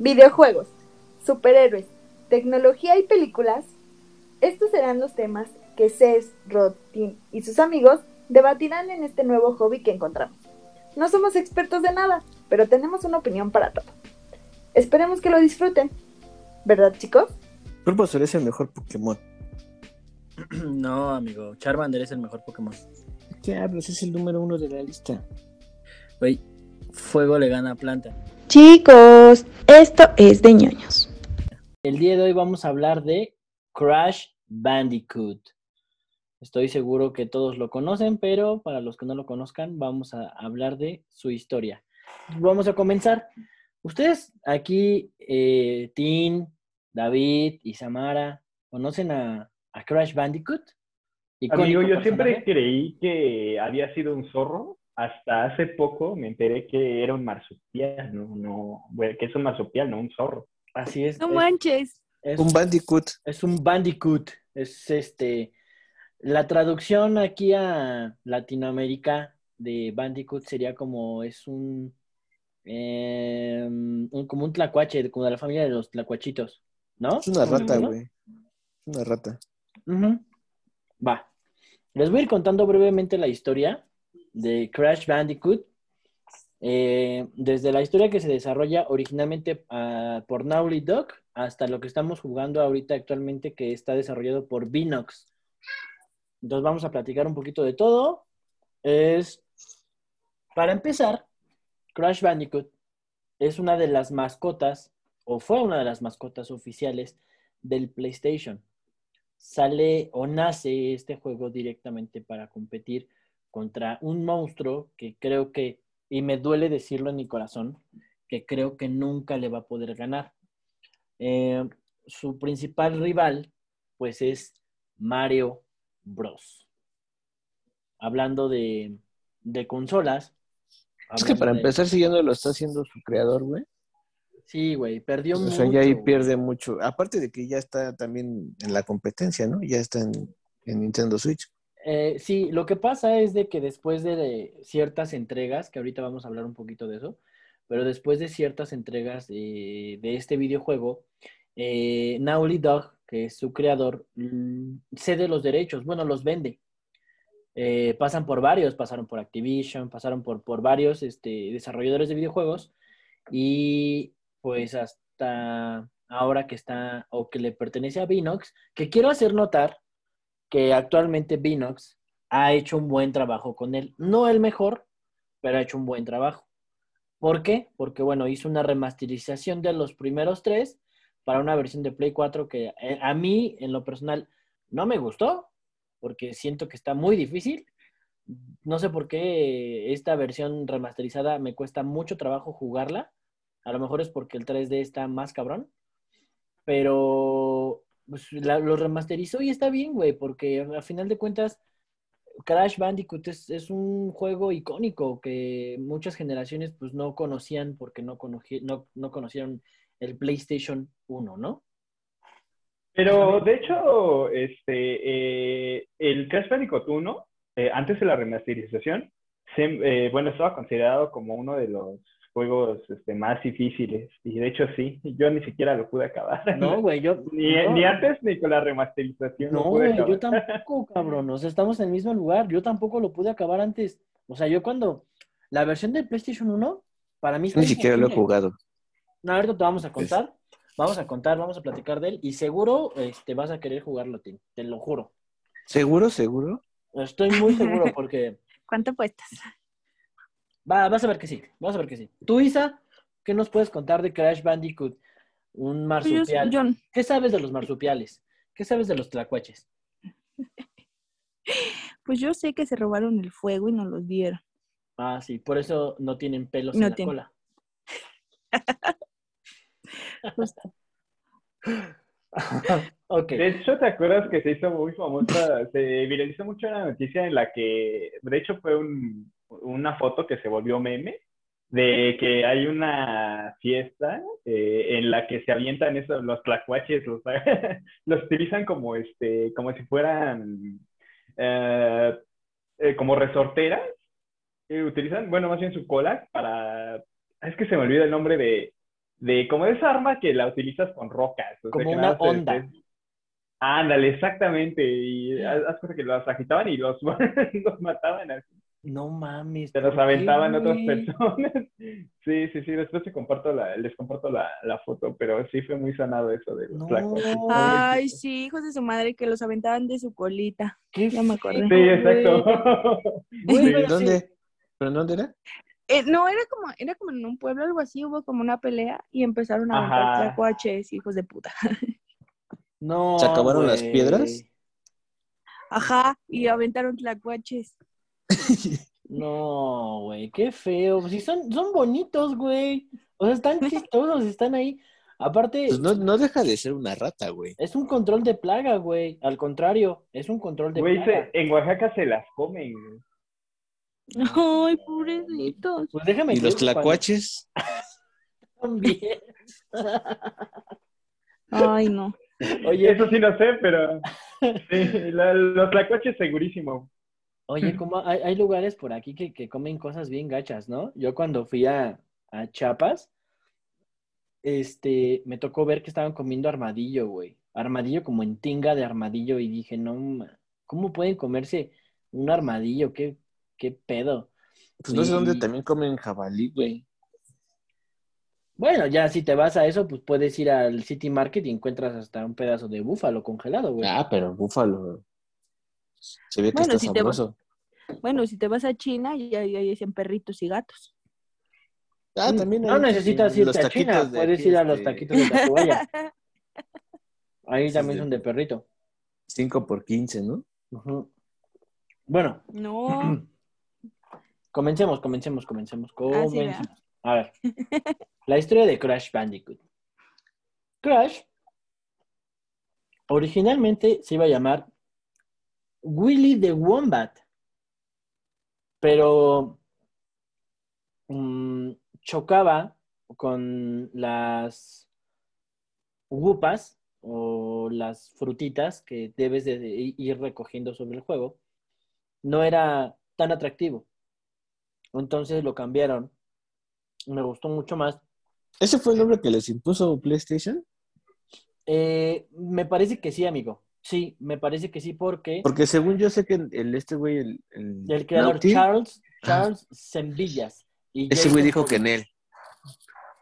videojuegos, superhéroes, tecnología y películas. Estos serán los temas que Cés, Rod, Tim y sus amigos debatirán en este nuevo hobby que encontramos. No somos expertos de nada, pero tenemos una opinión para todo. Esperemos que lo disfruten. ¿Verdad, chicos? Bulbasaur es el mejor Pokémon. No, amigo. Charmander es el mejor Pokémon. ¿Qué hablas? Es el número uno de la lista. Güey, fuego le gana a planta. Chicos, esto es de ñoños. El día de hoy vamos a hablar de Crash Bandicoot. Estoy seguro que todos lo conocen, pero para los que no lo conozcan, vamos a hablar de su historia. Vamos a comenzar. Ustedes aquí, eh, Tim, David y Samara, ¿conocen a, a Crash Bandicoot? Amigo, Icónico yo siempre creí que había sido un zorro. Hasta hace poco me enteré que era un marsupial, no, no, bueno, que es un marsupial, no un zorro. Así es. No es- manches. es- Un Bandicoot. Es un bandicoot. Es este. La traducción aquí a Latinoamérica de bandicoot sería como es un, eh, un- como un tlacuache, como de la familia de los tlacuachitos, ¿no? Es una rata, ¿No? güey. Es una rata. Va. Les voy a ir contando brevemente la historia de Crash Bandicoot. Eh, desde la historia que se desarrolla originalmente ah, por Naughty Dog hasta lo que estamos jugando ahorita actualmente que está desarrollado por Vinox. Entonces vamos a platicar un poquito de todo. Es, para empezar, Crash Bandicoot es una de las mascotas, o fue una de las mascotas oficiales del PlayStation sale o nace este juego directamente para competir contra un monstruo que creo que, y me duele decirlo en mi corazón, que creo que nunca le va a poder ganar. Eh, su principal rival, pues es Mario Bros. Hablando de, de consolas. Es que para de- empezar, si ya no lo está haciendo su creador, güey. Sí, güey, perdió O mucho. sea, ya ahí güey. pierde mucho. Aparte de que ya está también en la competencia, ¿no? Ya está en, en Nintendo Switch. Eh, sí, lo que pasa es de que después de ciertas entregas, que ahorita vamos a hablar un poquito de eso, pero después de ciertas entregas de, este videojuego, eh, Dog, que es su creador, mm, cede los derechos, bueno, los vende. Eh, pasan por varios, pasaron por Activision, pasaron por, por varios este, desarrolladores de videojuegos y pues hasta ahora que está o que le pertenece a Vinox, que quiero hacer notar que actualmente Vinox ha hecho un buen trabajo con él. No el mejor, pero ha hecho un buen trabajo. ¿Por qué? Porque, bueno, hizo una remasterización de los primeros tres para una versión de Play 4 que eh, a mí, en lo personal, no me gustó, porque siento que está muy difícil. No sé por qué esta versión remasterizada me cuesta mucho trabajo jugarla. A lo mejor es porque el 3D está más cabrón. Pero pues, la- lo remasterizó y está bien, güey, porque a final de cuentas Crash Bandicoot es, un juego icónico que muchas generaciones pues no conocían porque no, conocí- no, no conocieron el PlayStation 1, ¿no? Pero de hecho, este, eh, el Crash Bandicoot 1, eh, antes de la remasterización, eh, bueno, estaba considerado como uno de los juegos este, más difíciles. Y de hecho sí, yo ni siquiera lo pude acabar. No, güey, yo... Ni, no, ni antes ni con la remasterización No, güey, yo tampoco, cabrón. O sea, estamos en el mismo lugar. Yo tampoco lo pude acabar antes. O sea, yo cuando... La versión de PlayStation 1, para mí... Ni siquiera lo he jugado. No, ahorita te vamos a contar. Vamos a contar, vamos a platicar de él. Y seguro este, vas a querer jugarlo, Tim. Te lo juro. ¿Seguro, seguro? Estoy muy seguro porque... ¿Cuánto apuestas? Va, vas a ver que sí. Vas a ver que sí. Tú, Isa, ¿qué nos puedes contar de Crash Bandicoot? Un marsupial. Yo, ¿Qué sabes de los marsupiales? ¿Qué sabes de los tlacuaches? pues yo sé que se robaron el fuego y nos los dieron. Ah, sí, por eso no tienen pelos No en la tienen. cola. Justo. ok. De hecho, ¿te acuerdas que se hizo muy famosa? Se viralizó mucho una noticia en la que, de hecho, fue un- una foto que se volvió meme de que hay una fiesta eh, en la que se avientan esos, los tlacuaches, los, los utilizan como, este, como si fueran eh, eh, como resorteras. Utilizan, bueno, más bien su cola para... Es que se me olvida el nombre de, de como esa arma que la utilizas con rocas. o sea, Como una onda. Ándale, exactamente. Y haz haz cuenta que los agitaban y los, los mataban así. No mames. Se los ¿por qué, aventaban otras personas. Sí, sí, sí. Después te comparto la, les comparto la, la foto, pero sí fue muy sanado eso de los No. tlacuaches. Ay, sí, hijos de su madre que los aventaban de su colita. Qué Ya me acordé. Sí, exacto. Sí. ¿Dónde? ¿Pero en dónde era? Eh, no, era como, era como en un pueblo, algo así, hubo como una pelea y empezaron a aventar tlacuaches, hijos de puta. No. ¿Se acabaron las piedras? Ajá, y aventaron tlacuaches. No, güey, qué feo. Sí, son, son bonitos, güey. O sea, están chistosos, están ahí. Aparte, Pues no, no deja de ser una rata, güey. es un control de plaga, güey. Al contrario, es un control de Güey, plaga. en Oaxaca se las comen. güey. Ay, pobrecitos. Pues déjame ¿Y los tlacuaches? También. Ay, no. Oye, Eso sí no sé, pero sí, la- los tlacuaches segurísimo. Oye, como hay, hay lugares por aquí que, que comen cosas bien gachas, ¿no? Yo cuando fui a, a Chiapas, este, me tocó ver que estaban comiendo armadillo, güey. Armadillo como en tinga de armadillo y dije, no, ¿cómo pueden comerse un armadillo? ¿Qué, qué pedo? Pues no sé dónde también comen jabalí, güey. Bueno, ya si te vas a eso, pues puedes ir al City Market y encuentras hasta un pedazo de búfalo congelado, güey. Ah, pero búfalo. Se ve que Bueno, está si te va-. Bueno, si te vas a China, ya ahí dicen perritos y gatos. Ah, también no necesitas irte a China, puedes ir a los este, taquitos de Tacubaya. Ahí también son de perrito. 5 por 15, ¿no? Bueno, No. comencemos, comencemos, comencemos, Ah, sí, comencemos. A ver, la historia de Crash Bandicoot. Crash originalmente se iba a llamar Willy the Wombat, pero mm, chocaba con las gupas o las frutitas que debes de ir recogiendo sobre el juego. No era tan atractivo. Entonces lo cambiaron. Me gustó mucho más. ¿Ese fue el nombre que les impuso PlayStation? Eh, me parece que sí, amigo. Sí, me parece que sí, porque Porque según yo sé que el, el este güey, el, el, el creador Naughty, Charles, Charles Sembillas. y ese güey dijo que en él.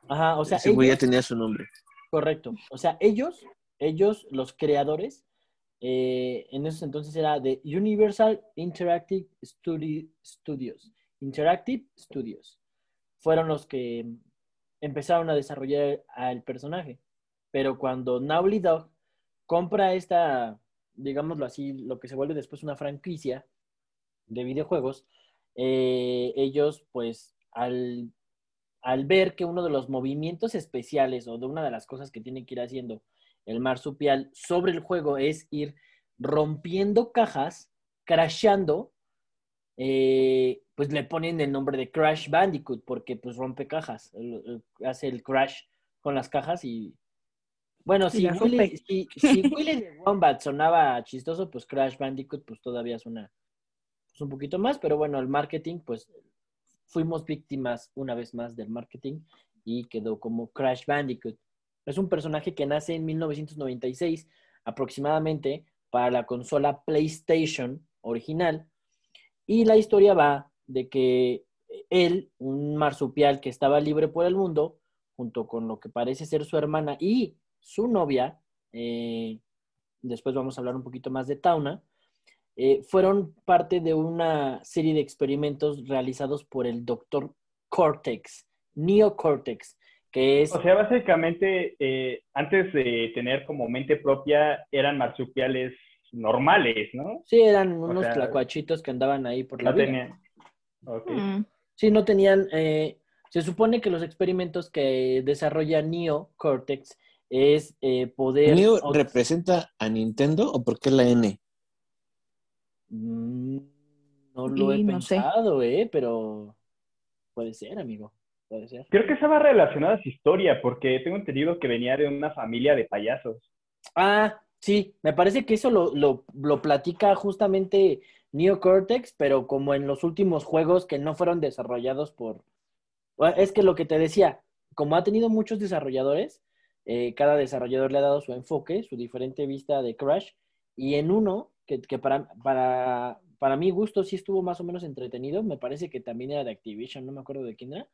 Ajá, o sea, ese güey ya tenía su nombre. correcto. O sea, ellos, ellos, los creadores, eh, en esos entonces era de Universal Interactive Studi- Studios. Interactive Studios. Fueron los que empezaron a desarrollar al personaje. Pero cuando Naughty Dog compra esta, digámoslo así, lo que se vuelve después una franquicia de videojuegos, eh, ellos pues al, ver que uno de los movimientos especiales o de una de las cosas que tiene que ir haciendo el marsupial sobre el juego es ir rompiendo cajas, crashando, eh, pues le ponen el nombre de Crash Bandicoot porque pues rompe cajas, hace el crash con las cajas y bueno, si Willy, si, si Willy the Wombat sonaba chistoso, pues Crash Bandicoot pues todavía suena pues, un poquito más, pero bueno, el marketing pues fuimos víctimas una vez más del marketing y quedó como Crash Bandicoot. Es un personaje que nace en 1996 aproximadamente para la consola PlayStation original y la historia va de que él, un marsupial que estaba libre por el mundo, junto con lo que parece ser su hermana y su novia, eh, después vamos a hablar un poquito más de Tauna, eh, fueron parte de una serie de experimentos realizados por el doctor Cortex, Neocortex, que es... O sea, básicamente, eh, antes de tener como mente propia, eran marsupiales normales, ¿no? Sí, eran unos sea, tlacuachitos que andaban ahí por la No vida. tenían. Ok. Mm. Sí, no tenían. eh, se supone que los experimentos que desarrolla Neo Cortex es eh, poder. ¿Neo representa a Nintendo o por qué la N? Mm, no lo he sé. pensado, ¿eh? Pero puede ser, amigo. Puede ser. Creo que estaba relacionada a su historia, porque tengo entendido que venía de una familia de payasos. Ah, sí, me parece que eso lo, lo, lo platica justamente Neo Cortex, pero como en los últimos juegos que no fueron desarrollados por. Es que lo que te decía, como ha tenido muchos desarrolladores, eh, cada desarrollador le ha dado su enfoque, su diferente vista de Crash, y en uno, que, para, para, para mi gusto sí estuvo más o menos entretenido, me parece que también era de Activision, no me acuerdo de quién era,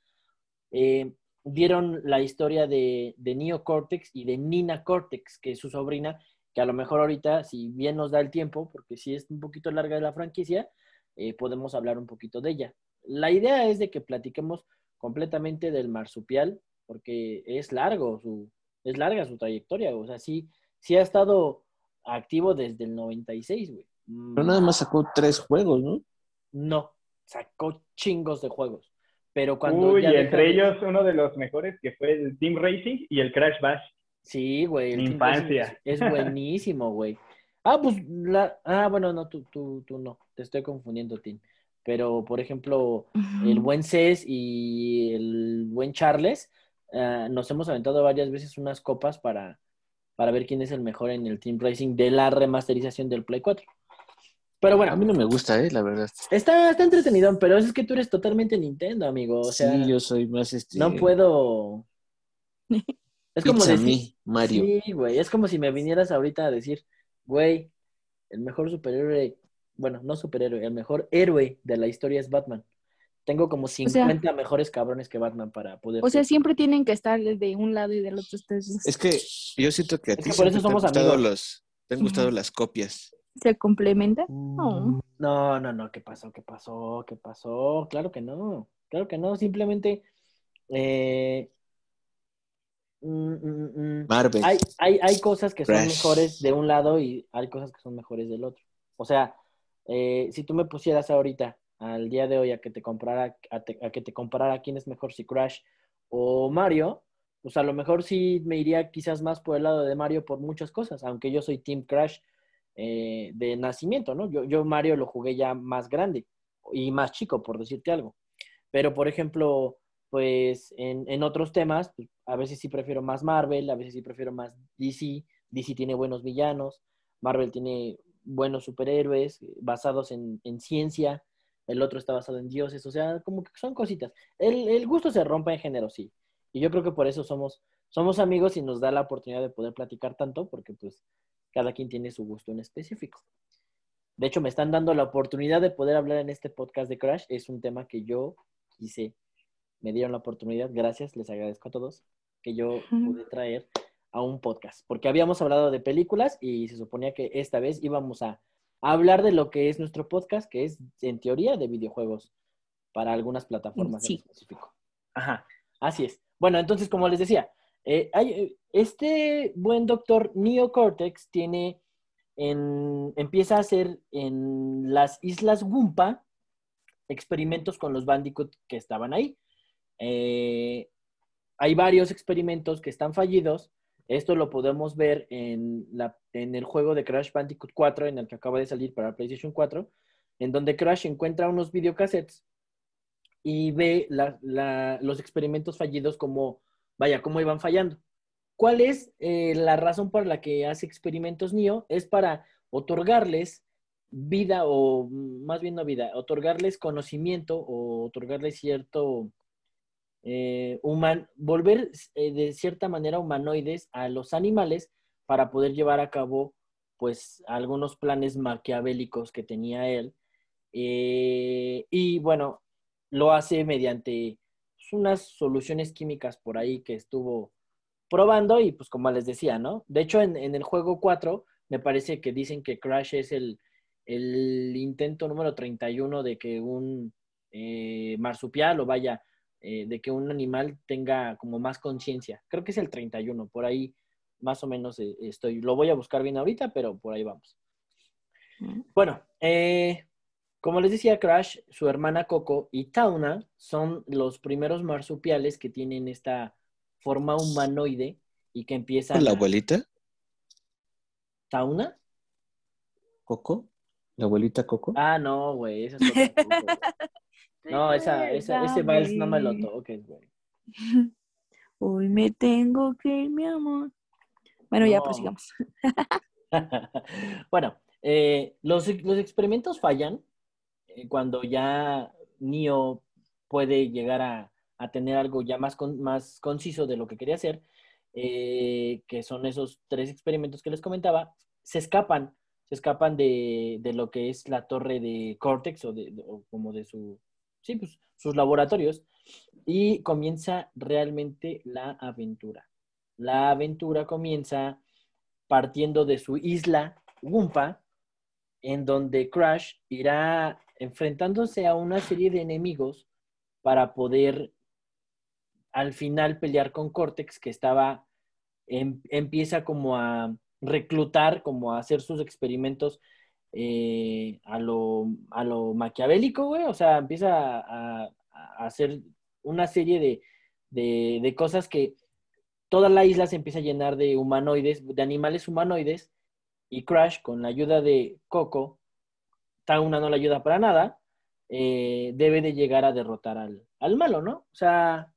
eh, dieron la historia de, de Neo Cortex y de Nina Cortex, que es su sobrina, que a lo mejor ahorita, si bien nos da el tiempo, porque sí es un poquito larga de la franquicia, eh, podemos hablar un poquito de ella. La idea es de que platiquemos completamente del marsupial, porque es largo su, es larga su trayectoria, o sea, sí, sí ha estado activo desde el 96, güey. Pero nada más sacó tres juegos, ¿no? No, sacó chingos de juegos. Pero cuando. Uy, ya y entre ellos uno de los mejores que fue el Team Racing y el Crash Bash. Sí, güey. el infancia. Es, es buenísimo, güey. Ah, pues la. Ah, bueno, no, tú, tú, tú no. Te estoy confundiendo, Tim. Pero, por ejemplo, el buen Cés y el buen Charles, ah, nos hemos aventado varias veces unas copas para, para ver quién es el mejor en el Team Racing de la remasterización del Play 4. Pero A bueno, mí no me gusta, ¿eh? La verdad. está, está entretenido, pero es que tú eres totalmente Nintendo, amigo. O sea, sí, yo soy más este. no puedo. Es como a decir, Mario. Sí, güey, es como si me vinieras ahorita a decir, güey, el mejor superhéroe, bueno, no superhéroe, el mejor héroe de la historia es Batman. Tengo como sea- 50 mejores cabrones que Batman para poder. O sea, siempre tienen que estar de un lado y del otro ustedes. Es que yo siento que a Es ti que por eso siempre te han somos gustado amigos. los, te han gustado las copias. ¿Se complementan? No. No, no, no, ¿qué pasó? ¿Qué pasó? ¿Qué pasó? Claro que no, claro que no, simplemente eh, mm, mm, mm, Marvel. hay, hay, hay cosas que son mejores de un lado y hay cosas que son mejores del otro. O sea, eh, si tú me pusieras ahorita, al día de hoy, a que te comprara, a, que te quién es mejor, si Crash o Mario, pues a lo mejor sí me iría quizás más por el lado de Mario por muchas cosas, aunque yo soy Team Crash eh, de nacimiento, ¿no? Yo, yo Mario lo jugué ya más grande y más chico, por decirte algo. Pero, por ejemplo, pues en, en otros temas, pues, a veces sí prefiero más Marvel, a veces sí prefiero más DC. DC tiene buenos villanos, Marvel tiene buenos superhéroes eh, basados en, en ciencia, el otro está basado en dioses, o sea, como que son cositas. El, el gusto se rompe en género, sí. Y yo creo que por eso somos, somos amigos y nos da la oportunidad de poder platicar tanto, porque pues cada quien tiene su gusto en específico. De hecho, me están dando la oportunidad de poder hablar en este podcast de Crash. Es un tema que yo quise, me dieron la oportunidad, gracias, les agradezco a todos, que yo pude traer a un podcast. Porque habíamos hablado de películas y se suponía que esta vez íbamos a hablar de lo que es nuestro podcast, que es en teoría de videojuegos para algunas plataformas Sí. en específico. Ajá, así es. Bueno, entonces, como les decía, eh, hay, este buen doctor Neo Cortex tiene en- empieza a hacer en las islas Wumpa experimentos con los Bandicoot que estaban ahí. Eh, hay varios experimentos que están fallidos. Esto lo podemos ver en, la, en el juego de Crash Bandicoot 4, en el que acaba de salir para PlayStation 4, en donde Crash encuentra unos videocassettes y ve los experimentos fallidos como, vaya, cómo iban fallando. ¿Cuál es eh, la razón por la que hace experimentos Neo? Es para otorgarles vida o más bien no vida, otorgarles conocimiento o otorgarles cierto eh, human, volver eh, de cierta manera humanoides a los animales para poder llevar a cabo pues algunos planes maquiavélicos que tenía él. Eh, y bueno, lo hace mediante pues, unas soluciones químicas por ahí que estuvo probando y pues como les decía, ¿no? De hecho, en, el juego 4 me parece que dicen que Crash es el, el intento número 31 de que un marsupial o vaya, eh, de que un animal tenga como más conciencia. Creo que es el 31, por ahí más o menos eh, estoy. Lo voy a buscar bien ahorita, pero por ahí vamos. Bueno, eh, como les decía, Crash, su hermana Coco y Tauna son los primeros marsupiales que tienen esta forma humanoide y que empiezan. ¿La a- abuelita? ¿Tauna? ¿Coco? ¿La abuelita Coco? Ah, no, güey, esa es otra cosa, güey. No, esa, esa, ese vals no me lo toques, güey. Hoy me tengo que ir, mi amor. Bueno, ya prosigamos. bueno, eh, los, los experimentos fallan eh, cuando ya Neo puede llegar a, a tener algo ya más, con- más conciso de lo que quería hacer, eh, que son esos tres experimentos que les comentaba, se escapan, se escapan de, de lo que es la torre de Cortex o, de, de- o como de su, sí, pues, sus laboratorios y comienza realmente la aventura. La aventura comienza partiendo de su isla Wumpa, en donde Crash irá enfrentándose a una serie de enemigos para poder al final pelear con Cortex, que estaba, em- empieza como a reclutar, como a hacer sus experimentos eh, a, lo, a lo maquiavélico, güey. O sea, empieza a, a hacer una serie de, de, de cosas que toda la isla se empieza a llenar de humanoides, de animales humanoides, y Crash, con la ayuda de Coco, Tauna no le ayuda para nada, eh, debe de llegar a derrotar al, al malo, ¿no? O sea,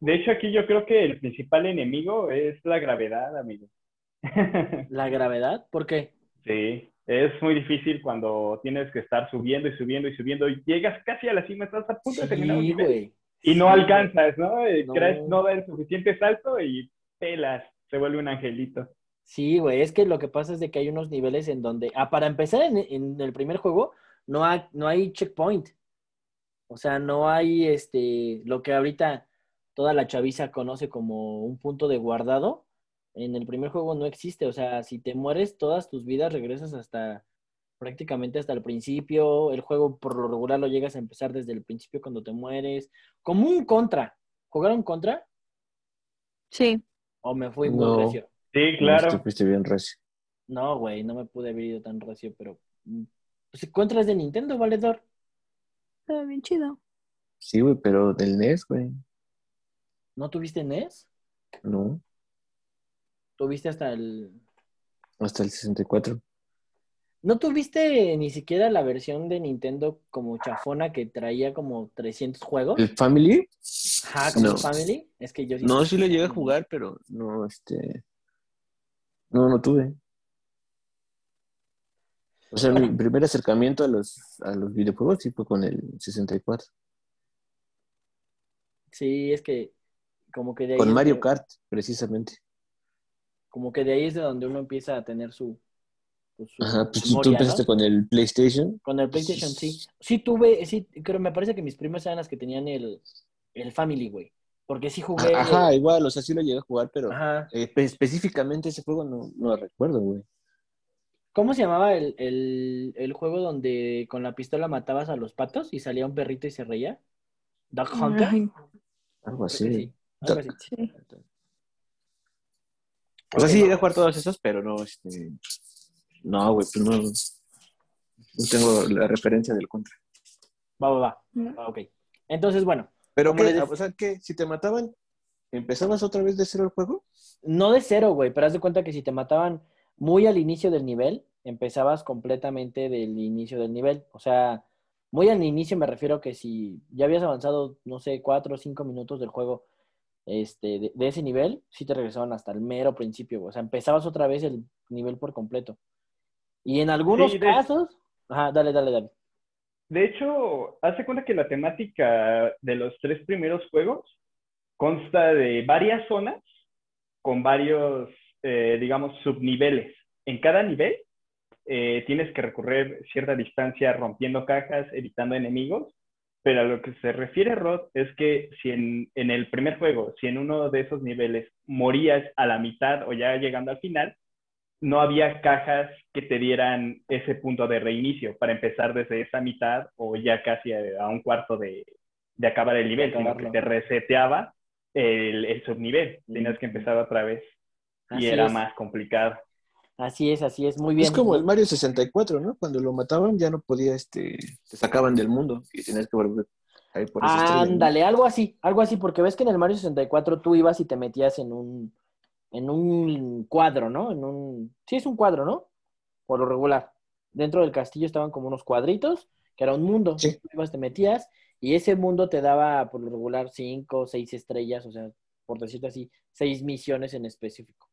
De hecho, aquí yo creo que el principal enemigo es la gravedad, amigo. la gravedad, ¿por qué? Sí, es muy difícil cuando tienes que estar subiendo y subiendo y subiendo y llegas casi a la cima, estás a punto de terminar un nivel y no Sí, alcanzas, ¿no? No. Crash no da el suficiente salto y pelas, se vuelve un angelito. Sí, güey, es que lo que pasa es de que hay unos niveles en donde, ah, para empezar en, en el primer juego, no hay, no hay checkpoint. O sea, no hay este, lo que ahorita toda la chaviza conoce como un punto de guardado. En el primer juego no existe. O sea, si te mueres, todas tus vidas regresas hasta prácticamente hasta el principio. El juego por lo regular lo llegas a empezar desde el principio cuando te mueres. Como un contra. ¿Jugaron contra? Sí. ¿O me fui muy No. recio? Sí, claro. Fuiste bien recio. No, güey, no me pude haber ido tan recio, pero. mm, Pues contra es de Nintendo, valedor. Está bien chido. Sí, güey, pero del NES, güey. ¿No tuviste NES? No, ¿Tuviste hasta el. hasta el 64. ¿No tuviste ni siquiera la versión de Nintendo como chafona que traía como 300 juegos? ¿El Family? Ajá, como No. Family. Es que yo sí. No, sí lo llegué a jugar, pero no, este... No, no tuve. O sea, mi primer acercamiento a los, a los videojuegos sí fue con el 64. Sí, es que como que de ahí. Con Mario Kart, precisamente. Como que de ahí es de donde uno empieza a tener su. pues, su Ajá, pues tú- tú memoria, ¿no? empezaste con el PlayStation. Con el PlayStation, sí. Sí tuve, sí, creo, me parece que mis primas eran las que tenían el, el Family, güey. Porque sí jugué. Ajá, igual, o sea, sí lo llegué a jugar, pero Ajá. eh, espe- específicamente ese juego no, no lo recuerdo, güey. ¿Cómo se llamaba el, el, el juego donde con la pistola matabas a los patos y salía un perrito y se reía? Duck Hunter. Ay, Algo así. sí, algo así. sí. O sea, sí llegué a jugar todos esos, pero no, este... No, güey, pues no... No tengo la referencia del contra. Va, va, va. ¿No? Ah, ok. Entonces, bueno, ¿Pero qué? dec- O sea, ¿qué? Si te mataban, ¿empezabas otra vez de cero el juego? no de cero, güey, pero haz de cuenta que si te mataban muy al inicio del nivel, empezabas completamente del inicio del nivel. O sea, muy al inicio me refiero que si ya habías avanzado, no sé, cuatro o cinco minutos del juego este, de, de ese nivel, sí te regresaban hasta el mero principio, güey. O sea, empezabas otra vez el nivel por completo. Y en algunos Sí, de- casos... Ajá, dale, dale, dale. De hecho, hace cuenta que la temática de los tres primeros juegos consta de varias zonas con varios, eh, digamos, subniveles. En cada nivel eh, tienes que recorrer cierta distancia rompiendo cajas, evitando enemigos, pero a lo que se refiere Rod es que si en, en el primer juego, si en uno de esos niveles morías a la mitad o ya llegando al final, no había cajas que te dieran ese punto de reinicio para empezar desde esa mitad o ya casi a, a un cuarto de, de acabar el nivel, sino que te reseteaba el, el subnivel. Tenías que empezar otra vez y Así era es. más complicado. Así es, así es. Muy bien. Es como el Mario 64, ¿no? Cuando lo mataban ya no podía, este... Te sacaban del mundo y tenías que volver ahí por. Ándale, algo así, algo así, porque ves que en el Mario 64 tú ibas y te metías en un, en un cuadro, ¿no? En un, sí es un cuadro, ¿no? Por lo regular. Dentro del castillo estaban como unos cuadritos, que era un mundo. Sí. Tú ibas, te metías y ese mundo te daba por lo regular cinco seis estrellas, o sea, por decirlo así, seis misiones en específico.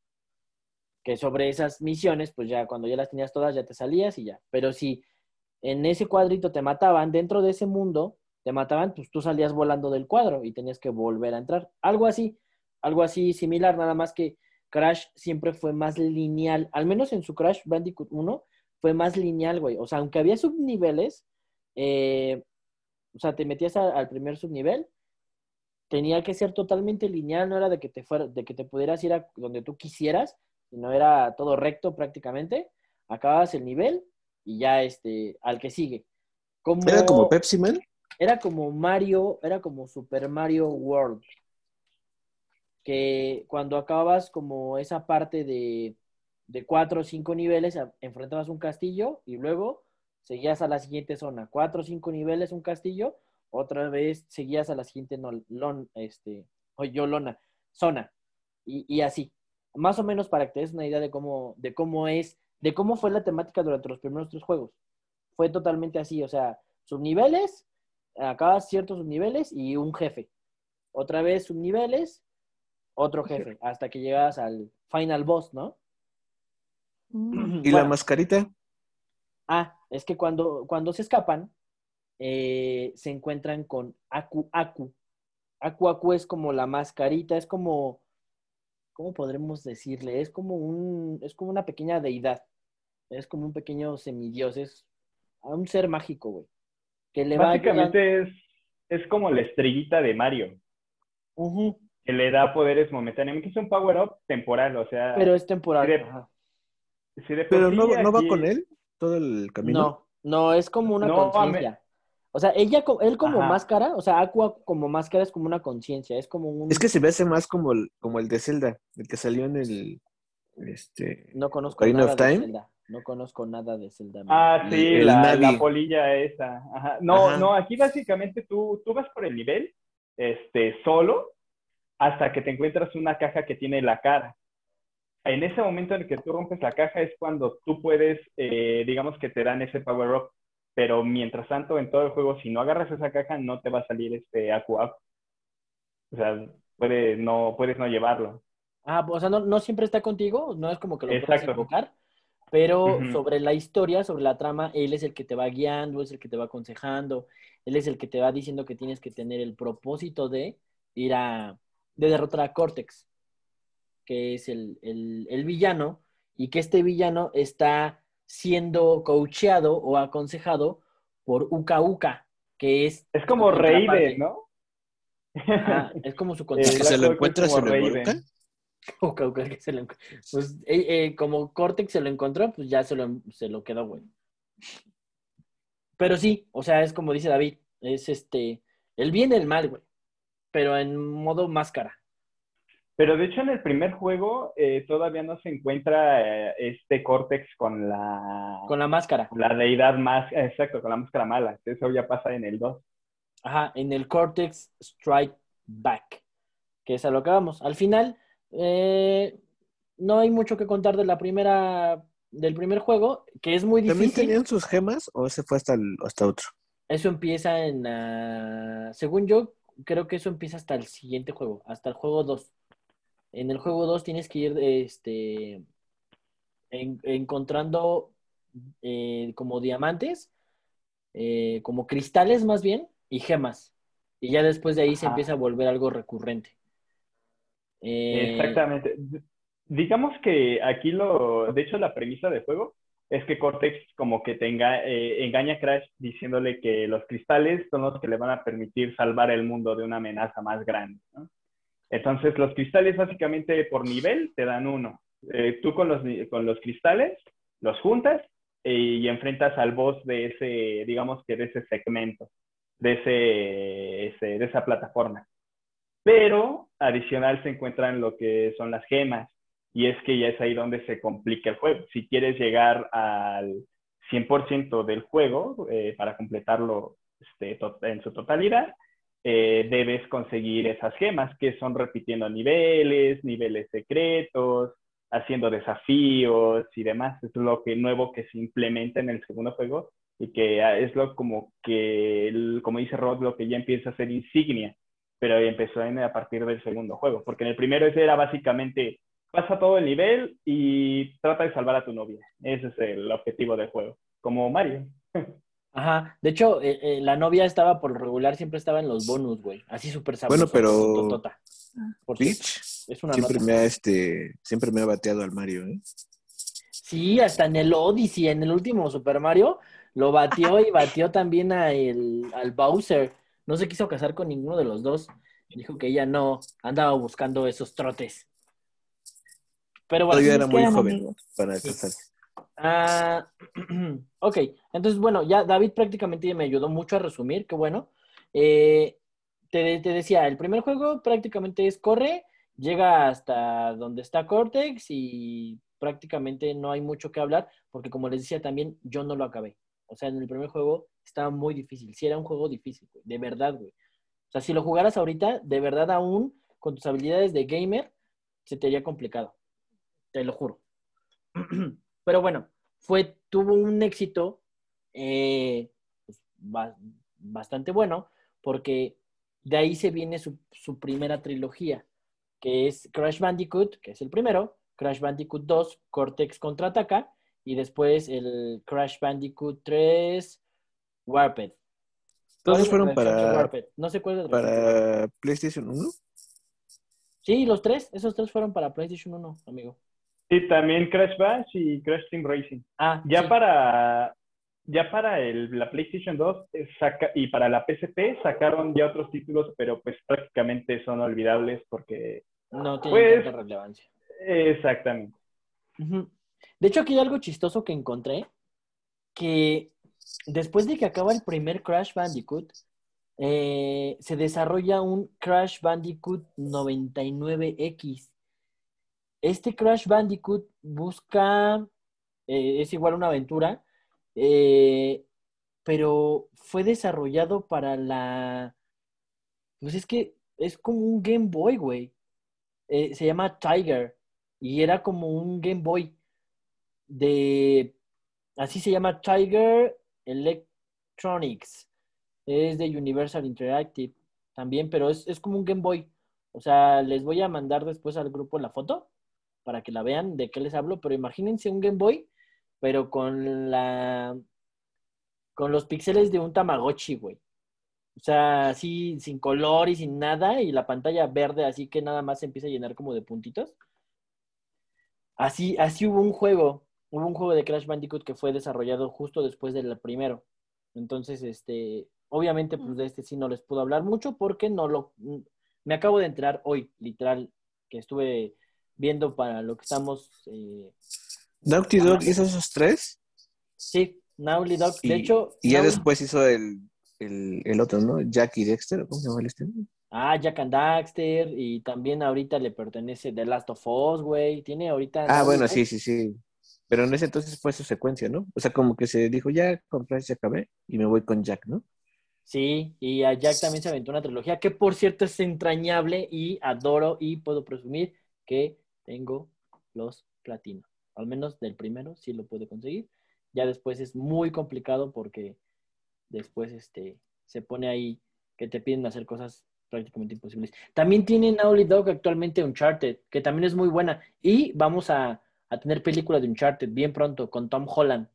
Que sobre esas misiones, pues ya cuando ya las tenías todas, ya te salías y ya. Pero si en ese cuadrito te mataban, dentro de ese mundo te mataban, pues tú salías volando del cuadro y tenías que volver a entrar. Algo así, algo así similar, nada más que Crash siempre fue más lineal, al menos en su Crash Bandicoot 1 fue más lineal, güey. O sea, aunque había subniveles, eh, o sea, te metías al primer subnivel, tenía que ser totalmente lineal, no era de que te fuera, de que te pudieras ir a donde tú quisieras, sino era todo recto prácticamente. Acababas el nivel y ya este, al que sigue. Como, Era como Pepsi Man. era como Mario, era como Super Mario World. Que cuando acababas como esa parte de, de cuatro o cinco niveles, enfrentabas un castillo y luego seguías a la siguiente zona. Cuatro o cinco niveles, un castillo, otra vez seguías a la siguiente no- lon- este, o yo lona, zona. Y, y así. Más o menos para que te des una idea de cómo, de cómo es, de cómo fue la temática durante los primeros tres juegos. Fue totalmente así, o sea, subniveles, acabas ciertos subniveles y un jefe. Otra vez subniveles, otro jefe, hasta que llegas al final boss, ¿no? Mm. ¿Y la mascarita? Ah, es que cuando, cuando se escapan, eh, se encuentran con Aku Aku. Aku Aku es como la mascarita, es como, ¿cómo podremos decirle? Es como un, es como una pequeña deidad. Es como un pequeño semidios, es un ser mágico, güey. Que le va ayudando. Básicamente es, es como la estrellita de Mario, que le da poderes momentáneamente. Es un power-up temporal, o sea, Pero es temporal. Sí, de- ajá. si de Pero no, no va con él todo el camino. No, no, es como una No, conciencia. O sea, ella, él como Ajá. máscara, o sea, Aqua como máscara es como una conciencia, es como un... Es que se ve hace más como el, como el de Zelda, el que salió en el. Este. No conozco Ocarina nada of de Time. Zelda. No conozco nada de Zelda. Ah, sí, el la, la polilla esa. Ajá. No, Ajá. no, aquí básicamente tú, tú vas por el nivel este, solo hasta que te encuentras una caja que tiene la cara. En ese momento en el que tú rompes la caja es cuando tú puedes, eh, digamos que te dan ese power up, pero mientras tanto en todo el juego, si no agarras esa caja, no te va a salir este Aku Aku. O sea, puede, no, puedes no llevarlo. Ah, o sea, no, no siempre está contigo, no es como que lo puedas invocar, pero sobre la historia, sobre la trama, él es el que te va guiando, es el que te va aconsejando, él es el que te va diciendo que tienes que tener el propósito de ir a, de derrotar a Cortex, que es el, el, el villano, y que este villano está siendo coacheado o aconsejado por Uka Uka, que es... Es como contraparte. Raiden, ¿no? Ah, es como su Eh, Es que contraparte. se lo encuentra, se como lo involucra. Uka Uka que se lo Pues eh, eh, como Cortex se lo encontró, pues ya se lo, se lo quedó, güey. Pero sí, o sea, es como dice David, es este, el bien y el mal, güey. Pero en modo máscara. Pero de hecho en el primer juego eh, todavía no se encuentra eh, este Cortex con la, Con la máscara. con la deidad más, exacto, con la máscara mala. Eso ya pasa en el 2. Ajá, en el Cortex Strike Back. Que es a lo que vamos. Al final, eh, no hay mucho que contar de la primera, del primer juego, que es muy ¿También difícil. tenían sus gemas o ese fue hasta, el- hasta otro? Eso empieza en, ah, según yo, creo que eso empieza hasta el siguiente juego, hasta el juego 2. En el juego 2 tienes que ir este, en- encontrando eh, como diamantes, eh, como cristales más bien, y gemas. Y ya después de ahí se empieza a volver algo recurrente. Eh, Exactamente. Digamos que aquí lo, de hecho la premisa del juego es que Cortex como que tenga, engaña a Crash diciéndole que los cristales son los que le van a permitir salvar el mundo de una amenaza más grande. ¿no? Entonces los cristales básicamente por nivel te dan uno. Eh, tú con los, con los cristales los juntas eh, y enfrentas al boss de ese, digamos que de ese segmento, de, ese, de esa plataforma. Pero adicional se encuentran lo que son las gemas. Y es que ya es ahí donde se complica el juego. Si quieres llegar al 100% del juego eh, para completarlo este, en su totalidad, eh, debes conseguir esas gemas que son repitiendo niveles, niveles secretos, haciendo desafíos y demás. Es lo que nuevo que se implementa en el segundo juego y que ah, es lo como que, como dice Rod, lo que ya empieza a ser insignia, pero empezó a partir del segundo juego, porque en el primero ese era básicamente pasa todo el nivel y trata de salvar a tu novia. Ese es el objetivo del juego, como Mario. Ajá. De hecho, eh, eh, la novia estaba por regular, siempre estaba en los bonus, güey. Así súper sabrosa. Bueno, pero- Peach es una siempre nota. me ha este siempre me ha bateado al Mario, ¿eh? Sí, hasta en el Odyssey, en el último Super Mario, lo batió y batió también a el, al Bowser. No se quiso casar con ninguno de los dos. Dijo que ella no andaba buscando esos trotes. Pero bueno, Todavía era muy joven amigos. para Sí. Ah, ok, entonces bueno, ya David prácticamente me ayudó mucho a resumir, qué bueno. Eh, te, te decía, el primer juego prácticamente es corre, llega hasta donde está Cortex y prácticamente no hay mucho que hablar, porque como les decía también, yo no lo acabé. O sea, en el primer juego estaba muy difícil, sí era un juego difícil, güey, de verdad, güey. O sea, si lo jugaras ahorita, de verdad aún, con tus habilidades de gamer, se te haría complicado, te lo juro. Pero bueno, fue, tuvo un éxito eh, pues, ba- bastante bueno, porque de ahí se viene su, su primera trilogía, que es Crash Bandicoot, que es el primero, Crash Bandicoot 2, Cortex contraataca, y después el Crash Bandicoot 3, Warped. ¿Cuál Todos fueron para, Warped? No sé cuál es para PlayStation 1. Sí, los tres, esos tres fueron para PlayStation 1, amigo. Sí, también Crash Bash y Crash Team Racing. Ah, Ya sí. para ya para el, la PlayStation 2 eh, saca, y para la PSP sacaron ya otros títulos, pero pues prácticamente son olvidables porque No tiene Pues- tanta relevancia. exactamente. De hecho, aquí hay algo chistoso que encontré, que después de que acaba el primer Crash Bandicoot, eh, se desarrolla un Crash Bandicoot 99X. Este Crash Bandicoot busca, eh, es igual una aventura, eh, pero fue desarrollado para la... Pues es que es como un Game Boy, güey. Eh, se llama Tiger y era como un Game Boy de, así se llama Tiger Electronics. Es de Universal Interactive también, pero es, es como un Game Boy. O sea, les voy a mandar después al grupo la foto para que la vean de qué les hablo, pero imagínense un Game Boy, pero con la con los píxeles de un Tamagotchi, güey. O sea, así sin color y sin nada, y la pantalla verde, así que nada más se empieza a llenar como de puntitos. Así, así hubo un juego, hubo un juego de Crash Bandicoot que fue desarrollado justo después del primero. Entonces, este, obviamente, pues de este sí no les puedo hablar mucho porque no lo, me acabo de enterar hoy, literal, que estuve viendo para lo que estamos, eh, Naughty Dog hizo esos tres sí, Naughty Dog, y, de hecho, y ya Naughty- después hizo el, el, el otro, ¿no? Jack y Dexter, ¿cómo se llama el este? Ah, Jack and Daxter, y también ahorita le pertenece The Last of Us, güey. Tiene ahorita. Ah, bueno, sí, sí, sí. Pero en ese entonces fue su secuencia, ¿no? O sea, como que se dijo, ya con Crash se acabé y me voy con Jack, ¿no? Sí, y a Jack también se aventó una trilogía que, por cierto, es entrañable y adoro y puedo presumir que tengo los platinos. Al menos del primero sí lo puedo conseguir. Ya después es muy complicado porque después este, se pone ahí que te piden hacer cosas prácticamente imposibles. También tiene Naughty Dog actualmente Uncharted, que también es muy buena. Y vamos a, a tener película de Uncharted bien pronto con Tom Holland.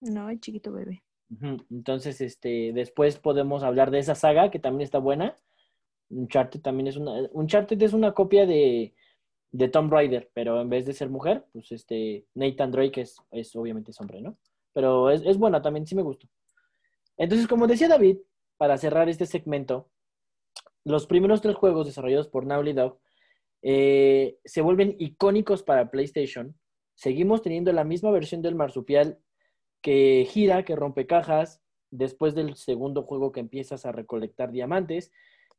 No, el chiquito bebé. Entonces, este, después podemos hablar de esa saga que también está buena. Uncharted también es una, Uncharted es una copia de, de Tomb Raider, pero en vez de ser mujer, pues este, Nathan Drake es, obviamente hombre, ¿no? Pero es, es buena también, sí me gustó. Entonces, como decía David, para cerrar este segmento, los primeros tres juegos desarrollados por Naughty Dog eh, se vuelven icónicos para PlayStation. Seguimos teniendo la misma versión del marsupial que gira, que rompe cajas, después del segundo juego que empiezas a recolectar diamantes.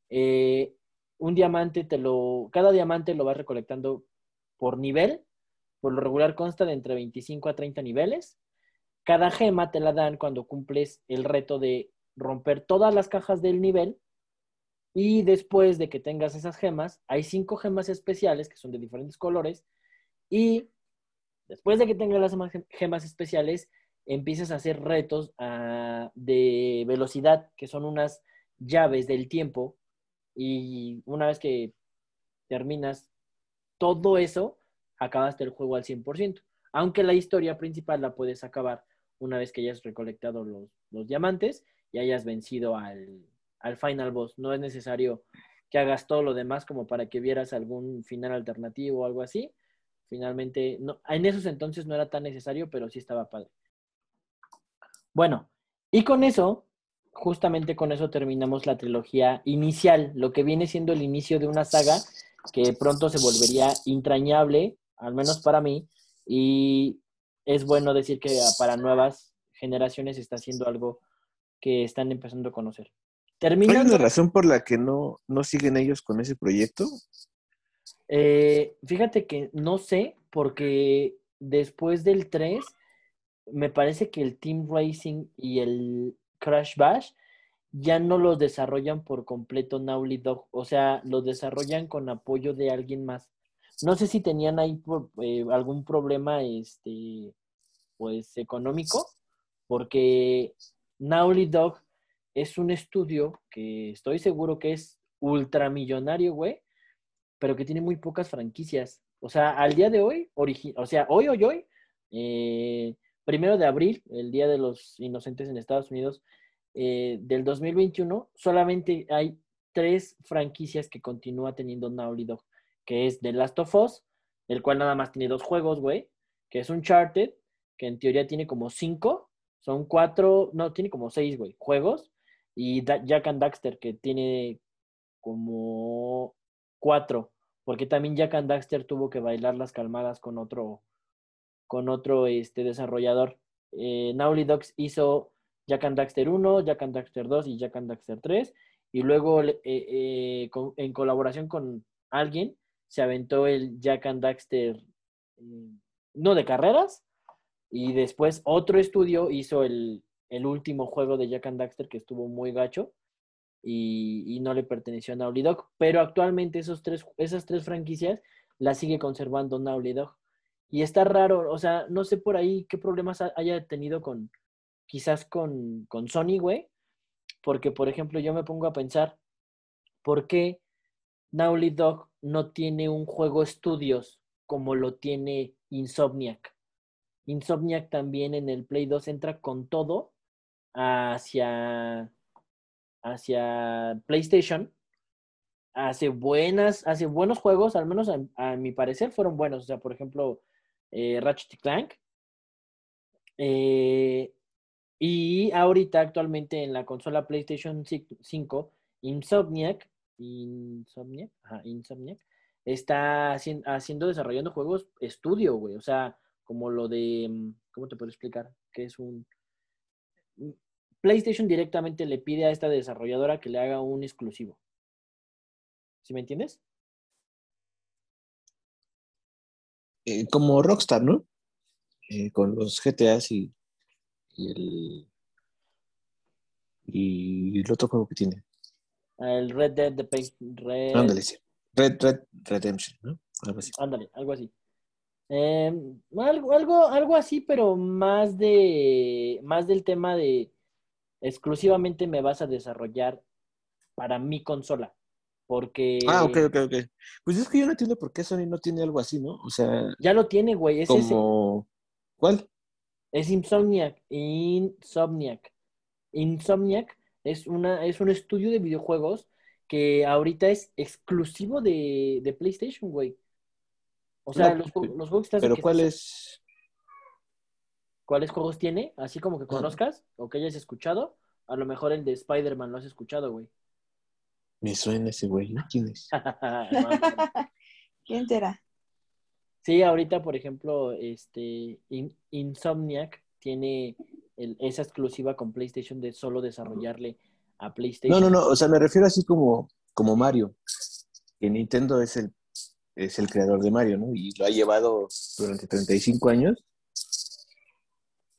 Eh, un diamante te lo, cada diamante lo vas recolectando por nivel, por lo regular consta de entre 25 a 30 niveles. Cada gema te la dan cuando cumples el reto de romper todas las cajas del nivel. Y después de que tengas esas gemas, hay cinco gemas especiales que son de diferentes colores. Y después de que tengas las gemas especiales, empiezas a hacer retos uh, de velocidad, que son unas llaves del tiempo. Y una vez que terminas todo eso, acabaste el juego al 100%. Aunque la historia principal la puedes acabar una vez que hayas recolectado los, los diamantes y hayas vencido al, al final boss. No es necesario que hagas todo lo demás como para que vieras algún final alternativo o algo así. Finalmente, no, en esos entonces no era tan necesario, pero sí estaba padre. Bueno, y con eso, justamente con eso terminamos la trilogía inicial, lo que viene siendo el inicio de una saga que pronto se volvería entrañable, al menos para mí, y es bueno decir que para nuevas generaciones está haciendo algo que están empezando a conocer. ¿Hay Terminando, una razón por la que no, no siguen ellos con ese proyecto? eh, fíjate que no sé, porque después del 3, me parece que el Team Racing y el Crash Bash ya no los desarrollan por completo Naughty Dog, o sea, los desarrollan con apoyo de alguien más. No sé si tenían ahí por- eh, algún problema, este, pues, económico, porque Naughty Dog es un estudio que estoy seguro que es ultramillonario, güey, pero que tiene muy pocas franquicias. O sea, al día de hoy, o sea, hoy, hoy, hoy, eh, primero de abril, el Día de los Inocentes en Estados Unidos, eh, del 2021, solamente hay tres franquicias que continúa teniendo Naughty Dog, que es The Last of Us, el cual nada más tiene dos juegos, güey, que es Uncharted, que en teoría tiene como cinco, son cuatro, no, tiene como seis, güey, juegos, y Jack and Daxter, que tiene como cuatro, porque también Jack and Daxter tuvo que bailar las calmadas con otro, con otro este, desarrollador. Eh, Dogs hizo Jack and Daxter 1, Jack and Daxter 2 y Jack and Daxter 3, y luego eh, eh, en colaboración con alguien se aventó el Jack and Daxter, mm, no de carreras, y después otro estudio hizo el, el último juego de Jack and Daxter que estuvo muy gacho y, y no le perteneció a Naughty Dog. Pero actualmente esos tres, esas tres franquicias las sigue conservando Naughty Dog. Y está raro, o sea, no sé por ahí qué problemas ha- haya tenido con, quizás con, con Sony, güey. Porque, por ejemplo, yo me pongo a pensar, ¿por qué Naughty Dog no tiene un juego estudios como lo tiene Insomniac? Insomniac también en el Play 2 entra con todo hacia, hacia PlayStation. Hace buenas, hace buenos juegos, al menos a, a mi parecer fueron buenos. O sea, por ejemplo, eh, Ratchet y Clank. Eh, y ahorita actualmente en la consola PlayStation 5, Insomniac, está hacien- haciendo, desarrollando juegos estudio, güey. O sea, como lo de, mm, ¿cómo te puedo explicar? Que es un... mm, PlayStation directamente le pide a esta desarrolladora que le haga un exclusivo. ¿Sí me entiendes? Eh, como Rockstar, ¿no? Eh, con los GTAs y, y el y el otro juego que tiene. El Red Dead de Red, Ándale, sí. Red Red Redemption, ¿no? Algo así. Ándale, algo así. Em, algo, algo, algo así, pero más de más del tema de exclusivamente me vas a desarrollar para mi consola. Porque Ah, ok, ok, ok. Pues es que yo no entiendo por qué Sony no tiene algo así, ¿no? O sea, ya lo tiene, güey. Es ese. como... ¿Cuál? Es Insomniac. Insomniac. Insomniac es, una, es un estudio de videojuegos que ahorita es exclusivo de, de PlayStation, güey. O sea, No, los, los juegos que estás- Pero que ¿cuál estás- es? ¿Cuáles juegos tiene? Así como que Ah. conozcas o que hayas escuchado. A lo mejor el de Spider-Man lo has escuchado, güey. Me suena ese güey, ¿no? ¿Quién es? No, ¿Quién será? Sí, ahorita, por ejemplo, este In- Insomniac tiene el- esa exclusiva con PlayStation de solo desarrollarle a No, PlayStation. no, no, o sea, me refiero así como, como Mario, que Nintendo es el, es el creador de Mario, ¿no? Y lo ha llevado durante 35 años,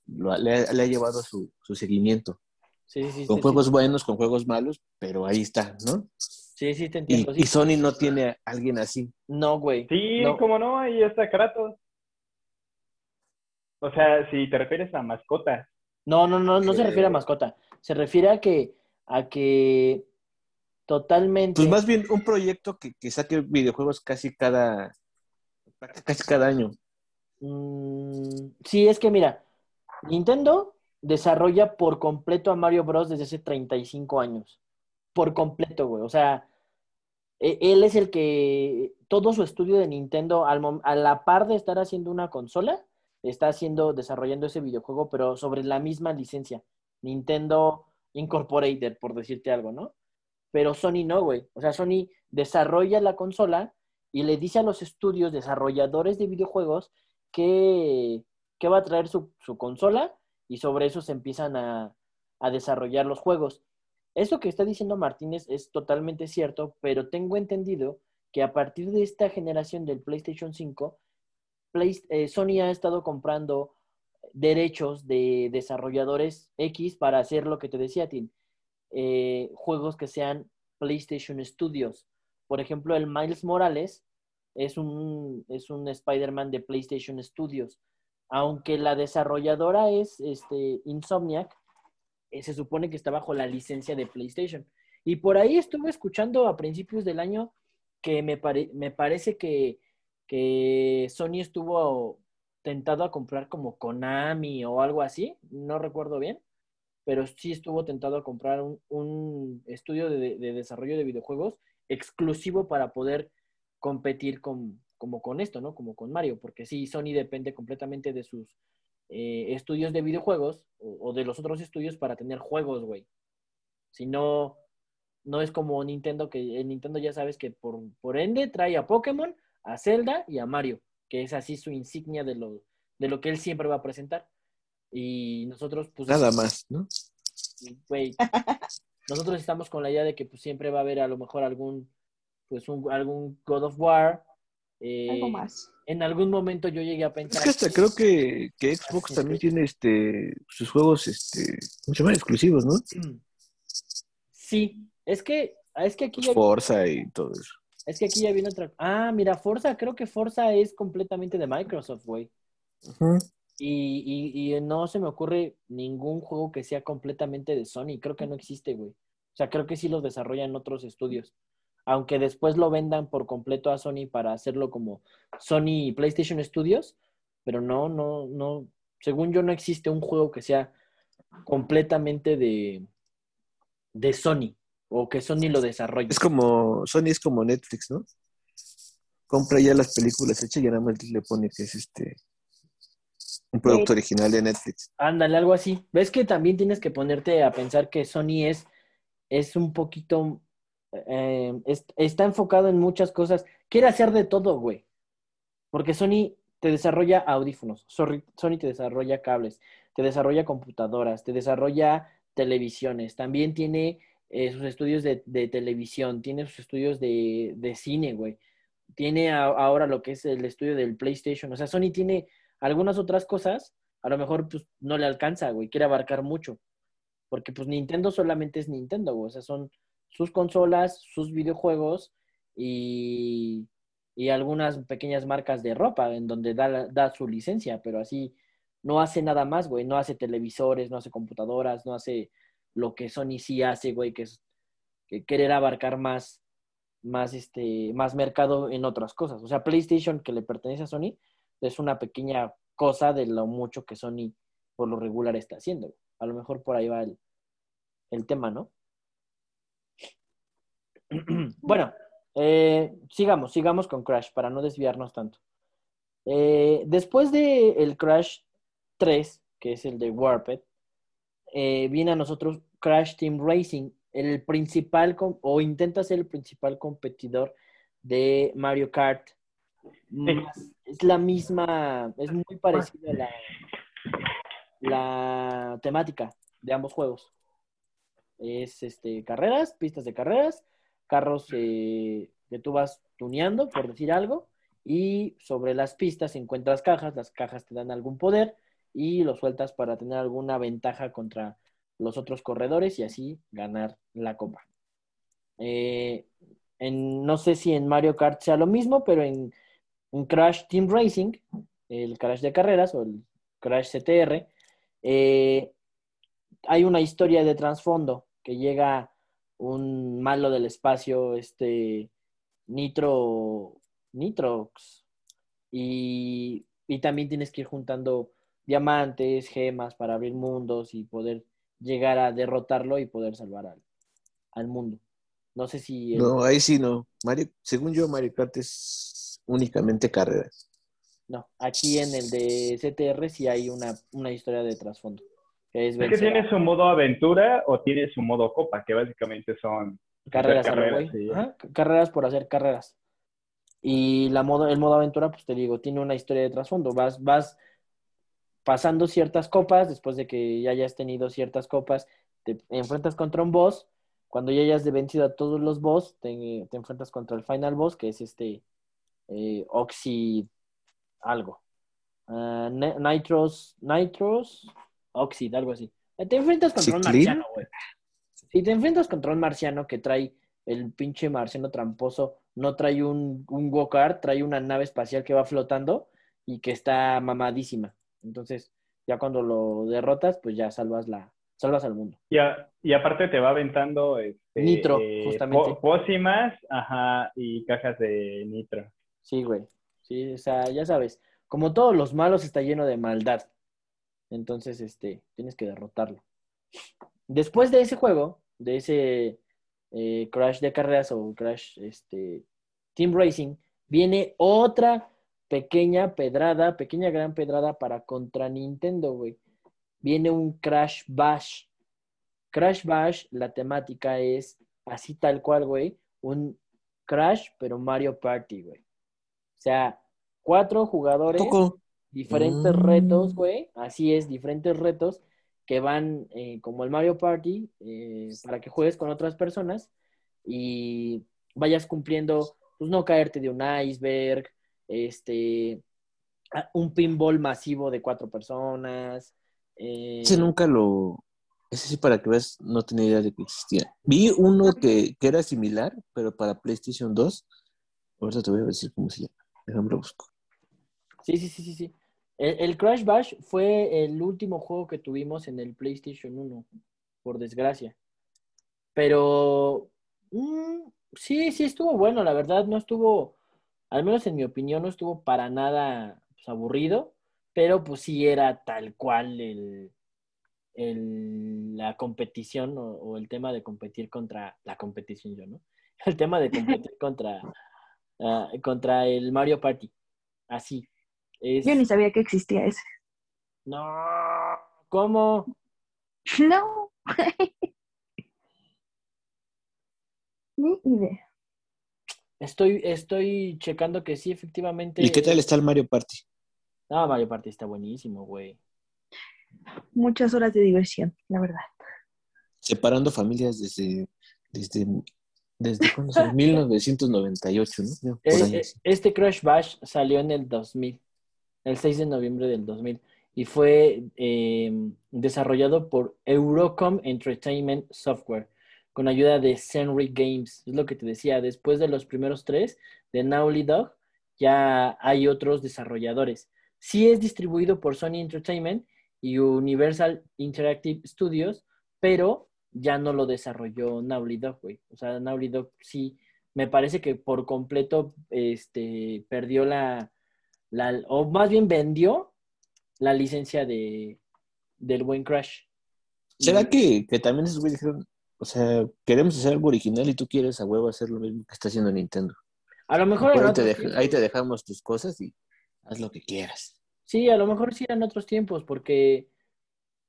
lo ha- le, ha, le ha llevado su, su seguimiento, Sí, sí, sí, con sí, juegos buenos, con juegos malos, pero ahí está, ¿no? Sí, sí, te Y, entiendo. sí. y Sony no tiene a alguien así. No, güey. Sí, No. cómo no, ahí está Kratos. O sea, si te refieres a mascotas. No, no, no, no se refiere a mascota. Se refiere a que, a que totalmente. Pues más bien un proyecto que, que saque videojuegos casi cada, casi cada año. Mm, sí, es que mira, Nintendo desarrolla por completo a Mario Bros. desde hace 35 años. Por completo, güey. O sea, e- él es el que todo su estudio de Nintendo, a la par de estar haciendo una consola, está haciendo, desarrollando ese videojuego, pero sobre la misma licencia. Nintendo Incorporated, por decirte algo, ¿no? Pero Sony no, güey. O sea, Sony desarrolla la consola y le dice a los estudios desarrolladores de videojuegos que, que va a traer su, su consola y sobre eso se empiezan a, a desarrollar los juegos. Esto que está diciendo Martínez es totalmente cierto, pero tengo entendido que a partir de esta generación del PlayStation 5, Play- eh, Sony ha estado comprando derechos de desarrolladores X para hacer lo que te decía, Tim, eh, juegos que sean PlayStation Studios. Por ejemplo, el Miles Morales es un, es un Spider-Man de PlayStation Studios. Aunque la desarrolladora es este, Insomniac, eh, se supone que está bajo la licencia de PlayStation. Y por ahí estuve escuchando a principios del año que me, pare- me parece que, que Sony estuvo tentado a comprar como Konami o algo así, no recuerdo bien, pero sí estuvo tentado a comprar un, un estudio de, de desarrollo de videojuegos exclusivo para poder competir con, como con esto, ¿no? Como con Mario, porque sí, Sony depende completamente de sus eh, estudios de videojuegos o, o de los otros estudios para tener juegos, güey. Si no, no es como Nintendo, que en Nintendo ya sabes que por, por ende trae a Pokémon, a Zelda y a Mario, que es así su insignia de lo, de lo que él siempre va a presentar. Y nosotros, pues, Nada más, ¿no? güey, nosotros estamos con la idea de que pues, siempre va a haber a lo mejor algún, pues, un, algún God of War. Eh, Algo más. En algún momento yo llegué a Es pensar. que hasta creo que, que Xbox también tiene este sus juegos, este, ¿cómo se llaman? Exclusivos, ¿no? Sí, es que, es que aquí Pues ya, Forza y todo eso. es que aquí ya viene otra. Ah, mira, Forza, creo que Forza es completamente de Microsoft, güey. Y, y, y no se me ocurre ningún juego que sea completamente de Sony. Creo que no existe, güey. O sea, creo que sí los desarrollan otros estudios. Aunque después lo vendan por completo a Sony para hacerlo como Sony y PlayStation Studios. Pero no, no, no. Según yo, no existe un juego que sea completamente de, de Sony. O que Sony lo desarrolle. Es como, Sony es como Netflix, ¿no? Compra ya las películas hechas y nada más le pone que es este un producto original de Netflix. Ándale, algo así. Ves que también tienes que ponerte a pensar que Sony es, es un poquito, es- está enfocado en muchas cosas. Quiere hacer de todo, güey. Porque Sony te desarrolla audífonos, Sony te desarrolla cables, te desarrolla computadoras, te desarrolla televisiones. También tiene eh, sus estudios de, televisión, tiene sus estudios de, cine, güey. Tiene ahora lo que es el estudio del PlayStation. O sea, Sony tiene algunas otras cosas, a lo mejor pues no le alcanza, güey, quiere abarcar mucho. Porque pues Nintendo solamente es Nintendo, güey. O sea, son sus consolas, sus videojuegos y, y algunas pequeñas marcas de ropa en donde da, da su licencia, pero así no hace nada más, güey. No hace televisores, no hace computadoras, no hace lo que Sony sí hace, güey, que es que querer abarcar más, más, este, más mercado en otras cosas. O sea, PlayStation, que le pertenece a Sony, es una pequeña cosa de lo mucho que Sony por lo regular está haciendo. A lo mejor por ahí va el, el tema, ¿no? bueno, eh, sigamos, sigamos con Crash para no desviarnos tanto. Eh, después de el Crash 3, que es el de Warped, eh, viene a nosotros Crash Team Racing, el principal o intenta ser el principal competidor de Mario Kart. Más- es la misma, es muy parecida la, la temática de ambos juegos. Es este carreras, pistas de carreras, carros eh, que tú vas tuneando, por decir algo, y sobre las pistas encuentras cajas, las cajas te dan algún poder y lo sueltas para tener alguna ventaja contra los otros corredores y así ganar la copa. Eh, en- no sé si en Mario Kart sea lo mismo, pero en, Crash Team Racing, el Crash de carreras o el Crash CTR, eh, hay una historia de trasfondo que llega un malo del espacio, este Nitro, Nitrox, y, y también tienes que ir juntando diamantes, gemas para abrir mundos y poder llegar a derrotarlo y poder salvar al, al mundo. No sé si... el- No, ahí sí no. Mario, según yo, Mario Kart es únicamente carreras. no, aquí en el de CTR sí hay una, una historia de trasfondo. Es, Es que tiene su modo aventura o tiene su modo copa, que básicamente son carreras, carreras, sí. Ajá, carreras por hacer carreras. Y la modo, el modo aventura, pues te digo, tiene una historia de trasfondo. Vas, vas pasando ciertas copas, después de que ya hayas tenido ciertas copas, te enfrentas contra un boss. Cuando ya hayas vencido a todos los boss, te, te enfrentas contra el final boss, que es este eh, Oxy algo. Ah, Nitros, Nitros, Oxid, algo así. Te enfrentas contra un marciano, güey. Si te enfrentas contra un marciano que trae el pinche marciano tramposo, no trae un, un go-kart, trae una nave espacial que va flotando y que está mamadísima. Entonces, ya cuando lo derrotas, pues ya salvas la, salvas al mundo. Y, a- y aparte te va aventando este, Nitro, eh, justamente. pócimas, ajá, y cajas de nitro. Sí, güey. Sí, o sea, ya sabes, como todos los malos está lleno de maldad. Entonces, este, tienes que derrotarlo. Después de ese juego, de ese eh, Crash de carreras o Crash este, Team Racing, viene otra pequeña pedrada, pequeña gran pedrada para contra Nintendo, güey. Viene un Crash Bash. Crash Bash, la temática es así tal cual, güey, un Crash, pero Mario Party, güey. O sea, cuatro jugadores. Diferentes retos, güey. Así es, diferentes retos que van eh, como el Mario Party eh, para que juegues con otras personas y vayas cumpliendo, pues no caerte de un iceberg, este, un pinball masivo de cuatro personas. eh, Ese nunca lo. Ese sí, para que veas, no tenía idea de que existía. Vi uno que, que era similar, pero para PlayStation 2. Ahorita te voy a decir cómo se llama. Déjame lo busco. Sí, sí, sí, sí, sí. El, el Crash Bash fue el último juego que tuvimos en el PlayStation 1, por desgracia. Pero mm, sí, sí estuvo bueno, la verdad, no estuvo, al menos en mi opinión, no estuvo para nada pues, aburrido, pero pues sí era tal cual el, el- la competición o, o el tema de competir contra la competición yo, ¿no? El tema de competir contra, ah, contra el Mario Party. Así. Es... Yo ni sabía que existía ese. No, ¿cómo? No. Ni idea. Estoy, estoy checando que sí, efectivamente. ¿Y qué tal está el Mario Party? No, Mario Party está buenísimo, güey. Muchas horas de diversión, la verdad. Separando familias desde. desde ¿Desde cuándo? salió? 1998, ¿no? Por Este Crash Bash salió en el 2000, el 6 de noviembre del 2000, y fue eh, desarrollado por Eurocom Entertainment Software, con ayuda de Senry Games. Es lo que te decía, después de los primeros tres de Naughty Dog, ya hay otros desarrolladores. Sí es distribuido por Sony Entertainment y Universal Interactive Studios, pero ya no lo desarrolló Naughty Dog, güey. O sea, Naughty Dog sí me parece que por completo este, perdió la, la, o más bien vendió la licencia de, del buen Crash. ¿Será Y- que, que también esos güeyes dijeron, o sea, queremos hacer algo original y tú quieres a huevo hacer lo mismo que está haciendo Nintendo? A lo mejor te, dej- ahí te dejamos tus cosas y haz lo que quieras. Sí, a lo mejor sí eran otros tiempos, porque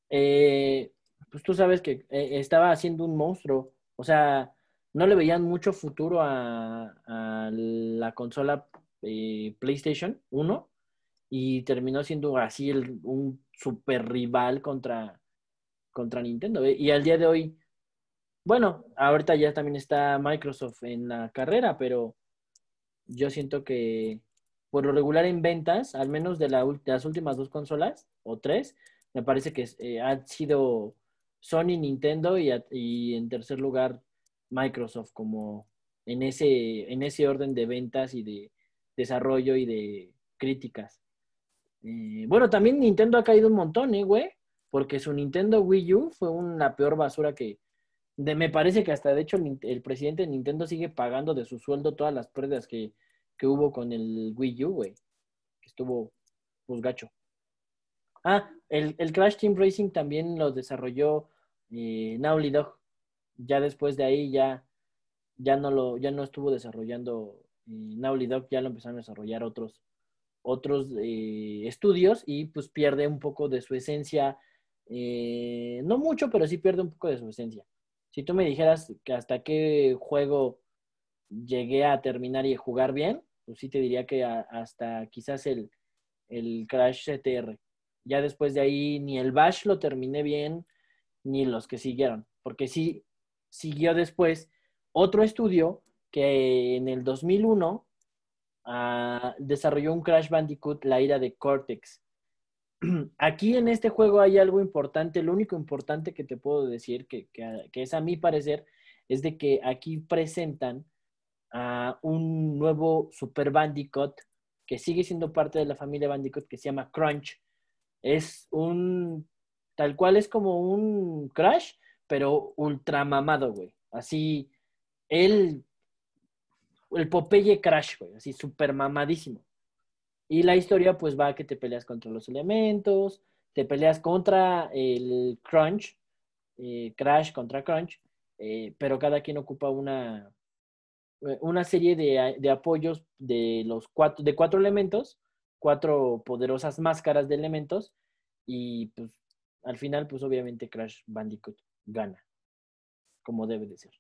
eh, pues tú sabes que eh, estaba haciendo un monstruo. O sea, no le veían mucho futuro a, a la consola eh, PlayStation 1 y terminó siendo así el- un super rival contra, contra Nintendo. ¿eh? Y al día de hoy, bueno, ahorita ya también está Microsoft en la carrera, pero yo siento que por lo regular en ventas, al menos de, la de las últimas dos consolas, o tres, me parece que eh, han sido Sony, Nintendo y, y en tercer lugar Microsoft, como en ese, en ese orden de ventas y de desarrollo y de críticas. Eh, bueno, también Nintendo ha caído un montón, ¿eh, güey? Porque su Nintendo Wii U fue una peor basura que... De, me parece que hasta, de hecho, el, presidente de Nintendo sigue pagando de su sueldo todas las pérdidas que, que hubo con el Wii U, güey. Estuvo, pues, gacho. Ah, el, el Crash Team Racing también lo desarrolló eh, Naughty Dog. Ya después de ahí ya, ya no lo, ya no estuvo desarrollando eh, Naughty ya lo empezaron a desarrollar otros, otros eh, estudios y pues pierde un poco de su esencia, eh, no mucho, pero sí pierde un poco de su esencia. Si tú me dijeras que hasta qué juego llegué a terminar y jugar bien, pues sí te diría que a- hasta quizás el, el Crash CTR. Ya después de ahí ni el Bash lo terminé bien, ni los que siguieron, porque sí siguió después otro estudio que en el 2001 ah, desarrolló un Crash Bandicoot, la ira de Cortex. Aquí en este juego hay algo importante, lo único importante que te puedo decir, que, que- que es a mi parecer, es de que aquí presentan a un nuevo Super Bandicoot que sigue siendo parte de la familia Bandicoot que se llama Crunch. Es un, tal cual es como un Crash, pero ultra mamado, güey. Así, él, el Popeye Crash, güey, así súper mamadísimo. Y la historia pues va a que te peleas contra los elementos, te peleas contra el Crunch, eh, Crash contra Crunch, eh, pero cada quien ocupa una, eh, una serie de, de apoyos de los cuatro, de cuatro elementos, cuatro poderosas máscaras de elementos, y pues al final, pues obviamente Crash Bandicoot gana, como debe de ser.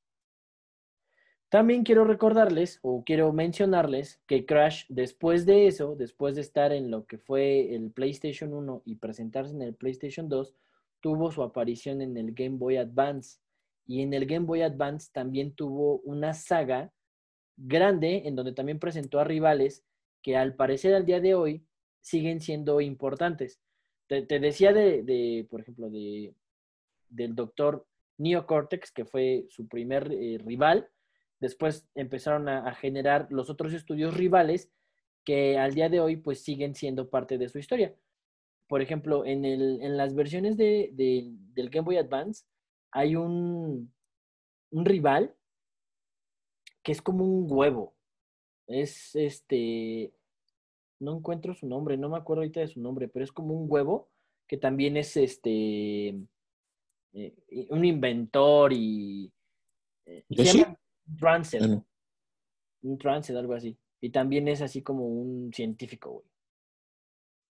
También quiero recordarles o quiero mencionarles que Crash, después de eso, después de estar en lo que fue el PlayStation 1 y presentarse en el PlayStation 2, tuvo su aparición en el Game Boy Advance. Y en el Game Boy Advance también tuvo una saga grande en donde también presentó a rivales que al parecer al día de hoy siguen siendo importantes. Te, decía de, de, por ejemplo, de, del doctor Neocortex, que fue su primer eh, rival. Después empezaron a, a, generar los otros estudios rivales que al día de hoy pues siguen siendo parte de su historia. Por ejemplo, en, el, en las versiones de, de, del Game Boy Advance hay un, un rival que es como un huevo. Es este, no encuentro su nombre, no me acuerdo ahorita de su nombre, pero es como un huevo que también es este, eh, un inventor y... Eh, se llama Rancid. -huh. Un Rancid, algo así. Y también es así como un científico, güey.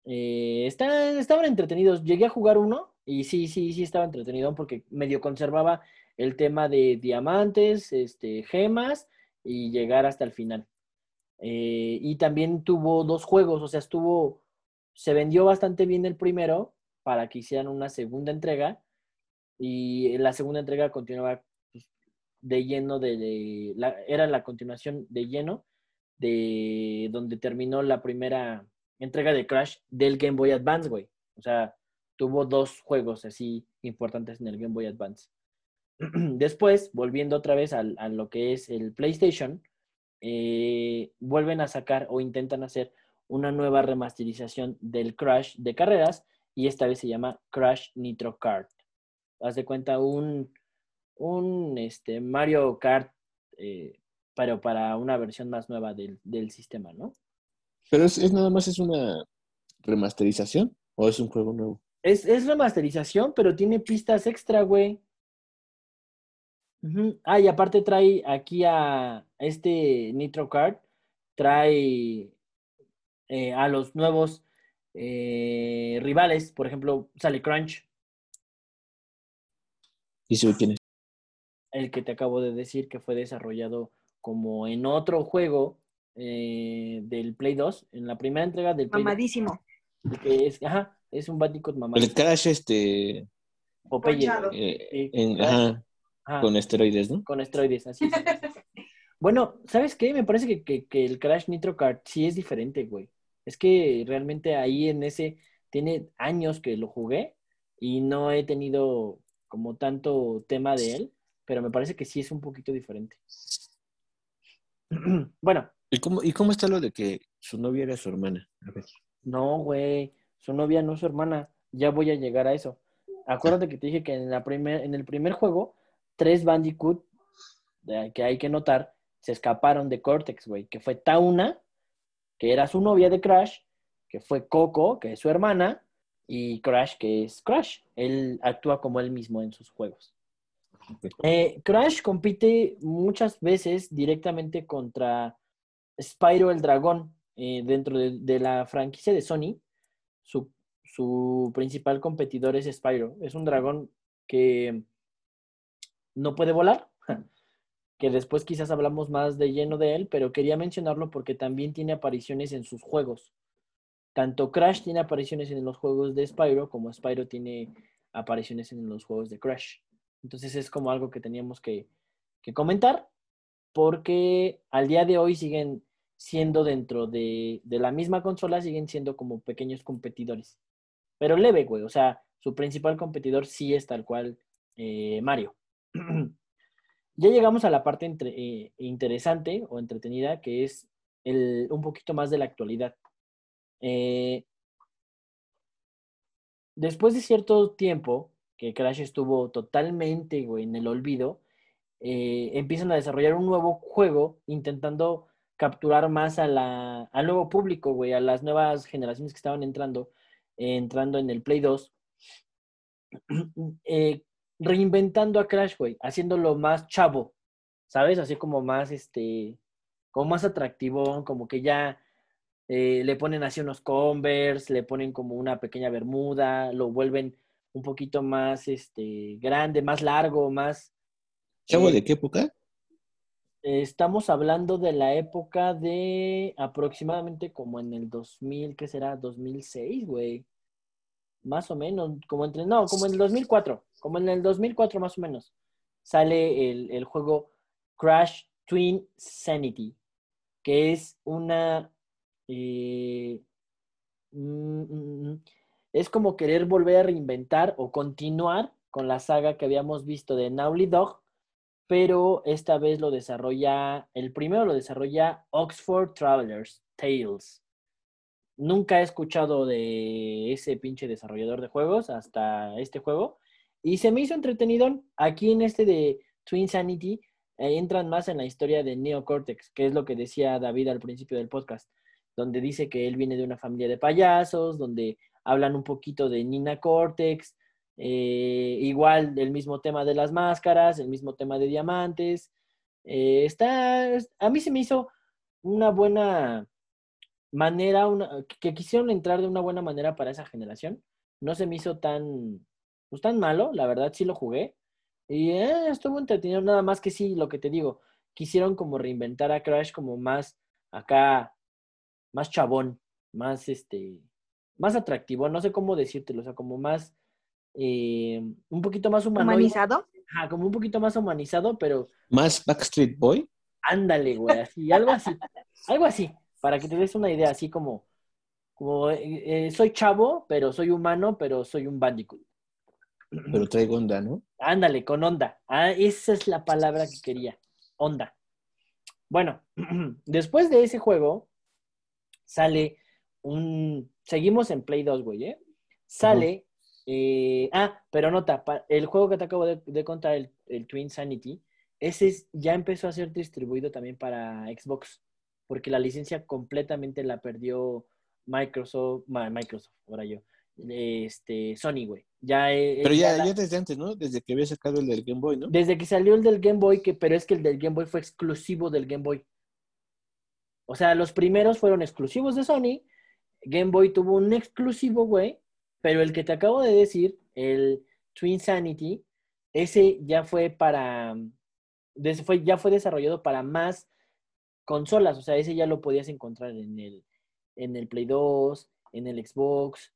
Eh, está, estaban entretenidos. Llegué a jugar uno y sí, sí, sí estaba entretenido porque medio conservaba el tema de diamantes, este, gemas y llegar hasta el final. Eh, y también tuvo dos juegos, o sea, estuvo, se vendió bastante bien el primero para que hicieran una segunda entrega y la segunda entrega continuaba de lleno de, de era la continuación de lleno de donde terminó la primera entrega de Crash del Game Boy Advance, güey. O sea, tuvo dos juegos así importantes en el Game Boy Advance. Después, volviendo otra vez a, a, lo que es el PlayStation, eh, vuelven a sacar o intentan hacer una nueva remasterización del Crash de carreras y esta vez se llama Crash Nitro Kart. Haz de cuenta un, un este, Mario Kart, eh, pero para una versión más nueva del, del sistema, ¿no? Pero es, es, nada más es una remasterización o es un juego nuevo. Es, es remasterización, pero tiene pistas extra, güey. Uh -huh. Ah, y aparte trae aquí a este Nitro Kart, trae eh, a los nuevos eh, rivales, por ejemplo, sale Crunch. ¿Y si quién es? El que te acabo de decir que fue desarrollado como en otro juego eh, del Play 2, en la primera entrega del Play Mamadísimo. 2, que es, ajá, es un Bandicoot mamadísimo. El Crash, este. Popeye. Eh, ajá, ajá, con esteroides, ¿no? Con esteroides, así es. bueno, ¿sabes qué? Me parece que, que, que, el Crash Nitro Kart sí es diferente, güey. Es que realmente ahí en ese. Tiene años que lo jugué y no he tenido como tanto tema de él, pero me parece que sí es un poquito diferente. bueno. ¿Y cómo, ¿Y cómo está lo de que su novia era su hermana? A ver. No, güey, su novia no es su hermana. Ya voy a llegar a eso. Acuérdate que te dije que en, la primer, en el primer juego, tres Bandicoot, que hay que notar, se escaparon de Cortex, güey. Que fue Tauna, que era su novia de Crash, que fue Coco, que es su hermana, y Crash, que es Crash. Él actúa como él mismo en sus juegos. Eh, Crash compite muchas veces directamente contra Spyro el Dragón eh, dentro de, la franquicia de Sony. Su principal competidor es Spyro. Es un dragón que no puede volar, que después quizás hablamos más de lleno de él, pero quería mencionarlo porque también tiene apariciones en sus juegos. Tanto Crash tiene apariciones en los juegos de Spyro como Spyro tiene apariciones en los juegos de Crash. Entonces es como algo que teníamos que, que comentar porque al día de hoy siguen siendo dentro de, de, la misma consola, siguen siendo como pequeños competidores. Pero leve, güey. O sea, su principal competidor sí es tal cual eh, Mario. ya llegamos a la parte entre, eh, interesante o entretenida, que es el, un poquito más de la actualidad. Eh, después de cierto tiempo que Crash estuvo totalmente güey, en el olvido, eh, empiezan a desarrollar un nuevo juego intentando capturar más a la, al nuevo público, güey, a las nuevas generaciones que estaban entrando, entrando en el Play 2, eh, reinventando a Crash, güey, haciéndolo más chavo, ¿sabes? Así como más, este, como más atractivo, como que ya eh, le ponen así unos Converse, le ponen como una pequeña bermuda, lo vuelven un poquito más este, grande, más largo, más... ¿Chavo eh, de qué época? Estamos hablando de la época de aproximadamente como en el 2000, ¿qué será? 2006, güey. Más o menos, como entre, no, como en el 2004, como en el 2004 más o menos. Sale el, el juego Crash Twin Sanity, que es una eh, mm, mm, mm, es como querer volver a reinventar o continuar con la saga que habíamos visto de Naughty Dog, pero esta vez lo desarrolla, el primero lo desarrolla Oxford Travelers Tales. Nunca he escuchado de ese pinche desarrollador de juegos hasta este juego y se me hizo entretenido. Aquí en este de Twin Sanity eh, entran más en la historia de Neocortex, que es lo que decía David al principio del podcast donde dice que él viene de una familia de payasos, donde hablan un poquito de Nina Cortex, eh, igual el mismo tema de las máscaras, el mismo tema de diamantes. Eh, está, a mí se me hizo una buena manera, una, que quisieron entrar de una buena manera para esa generación. No se me hizo tan, pues tan malo, la verdad sí lo jugué. Y eh, estuvo entretenido, nada más que sí, lo que te digo, quisieron como reinventar a Crash como más acá más chabón, más este, más atractivo, no sé cómo decírtelo, o sea, como más, eh, un poquito más humano. ¿Humanizado? Ajá, como un poquito más humanizado, pero... ¿Más Backstreet Boy? Ándale, güey, así, algo así, algo así, para que te des una idea, así como, como eh, eh, soy chavo, pero soy humano, pero soy un bandicoot. Pero traigo onda, ¿no? Ándale, con onda. Ah, esa es la palabra que quería, onda. Bueno, después de ese juego, sale un... Seguimos en Play 2, güey, ¿eh? Sale... eh, ah, pero nota, el juego que te acabo de, de contar, el, el, Twin Sanity, ese ya empezó a ser distribuido también para Xbox, porque la licencia completamente la perdió Microsoft, Microsoft, ahora yo, este, Sony, güey. Ya, eh, pero ya, ya, ya, desde antes, ¿no? Desde que había sacado el del Game Boy, ¿no? Desde que salió el del Game Boy, que, pero es que el del Game Boy fue exclusivo del Game Boy. O sea, los primeros fueron exclusivos de Sony. Game Boy tuvo un exclusivo, güey. Pero el que te acabo de decir, el Twin Sanity, ese ya fue para. Ya fue desarrollado para más consolas. O sea, ese ya lo podías encontrar en el, en el Play 2, en el Xbox.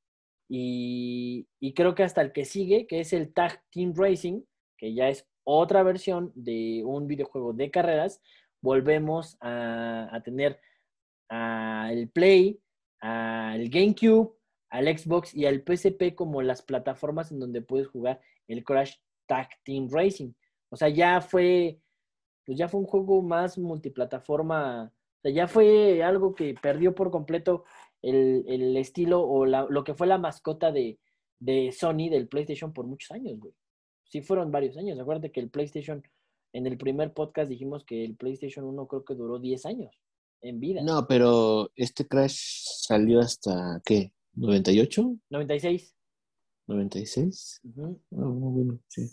Y, y creo que hasta el que sigue, que es el Tag Team Racing, que ya es otra versión de un videojuego de carreras, volvemos a, a tener al Play, al GameCube, al Xbox y al PSP como las plataformas en donde puedes jugar el Crash Tag Team Racing. O sea, ya fue, pues ya fue un juego más multiplataforma. O sea, ya fue algo que perdió por completo el, el estilo o la, lo que fue la mascota de, de Sony del PlayStation por muchos años, güey. Sí fueron varios años. Acuérdate que el PlayStation en el primer podcast dijimos que el PlayStation 1 creo que duró 10 años en vida. No, pero este Crash salió hasta, ¿qué? ¿98? 96. 96. Ujú. Ah, muy bueno, sí.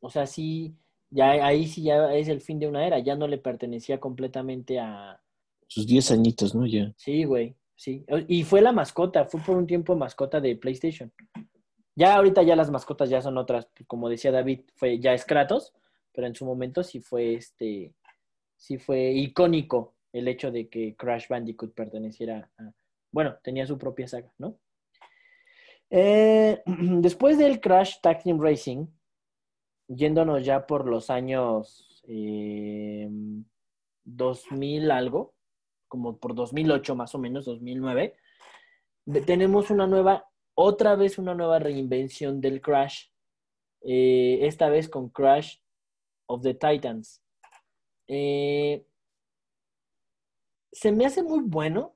O sea, sí, ya ahí sí ya es el fin de una era, ya no le pertenecía completamente a... Sus 10 añitos, ¿no? Ya. Sí, güey, sí. Y fue la mascota, fue por un tiempo mascota de PlayStation. Ya ahorita ya las mascotas ya son otras, como decía David, fue ya es Kratos, pero en su momento sí fue este, sí fue icónico el hecho de que Crash Bandicoot perteneciera a, bueno, tenía su propia saga, ¿no? Eh, después del Crash Tag Team Racing, yéndonos ya por los años eh, 2000 algo, como por 2008 más o menos, 2009, de- tenemos una nueva, otra vez una nueva reinvención del Crash, eh, esta vez con Crash of the Titans. Eh, se me hace muy bueno,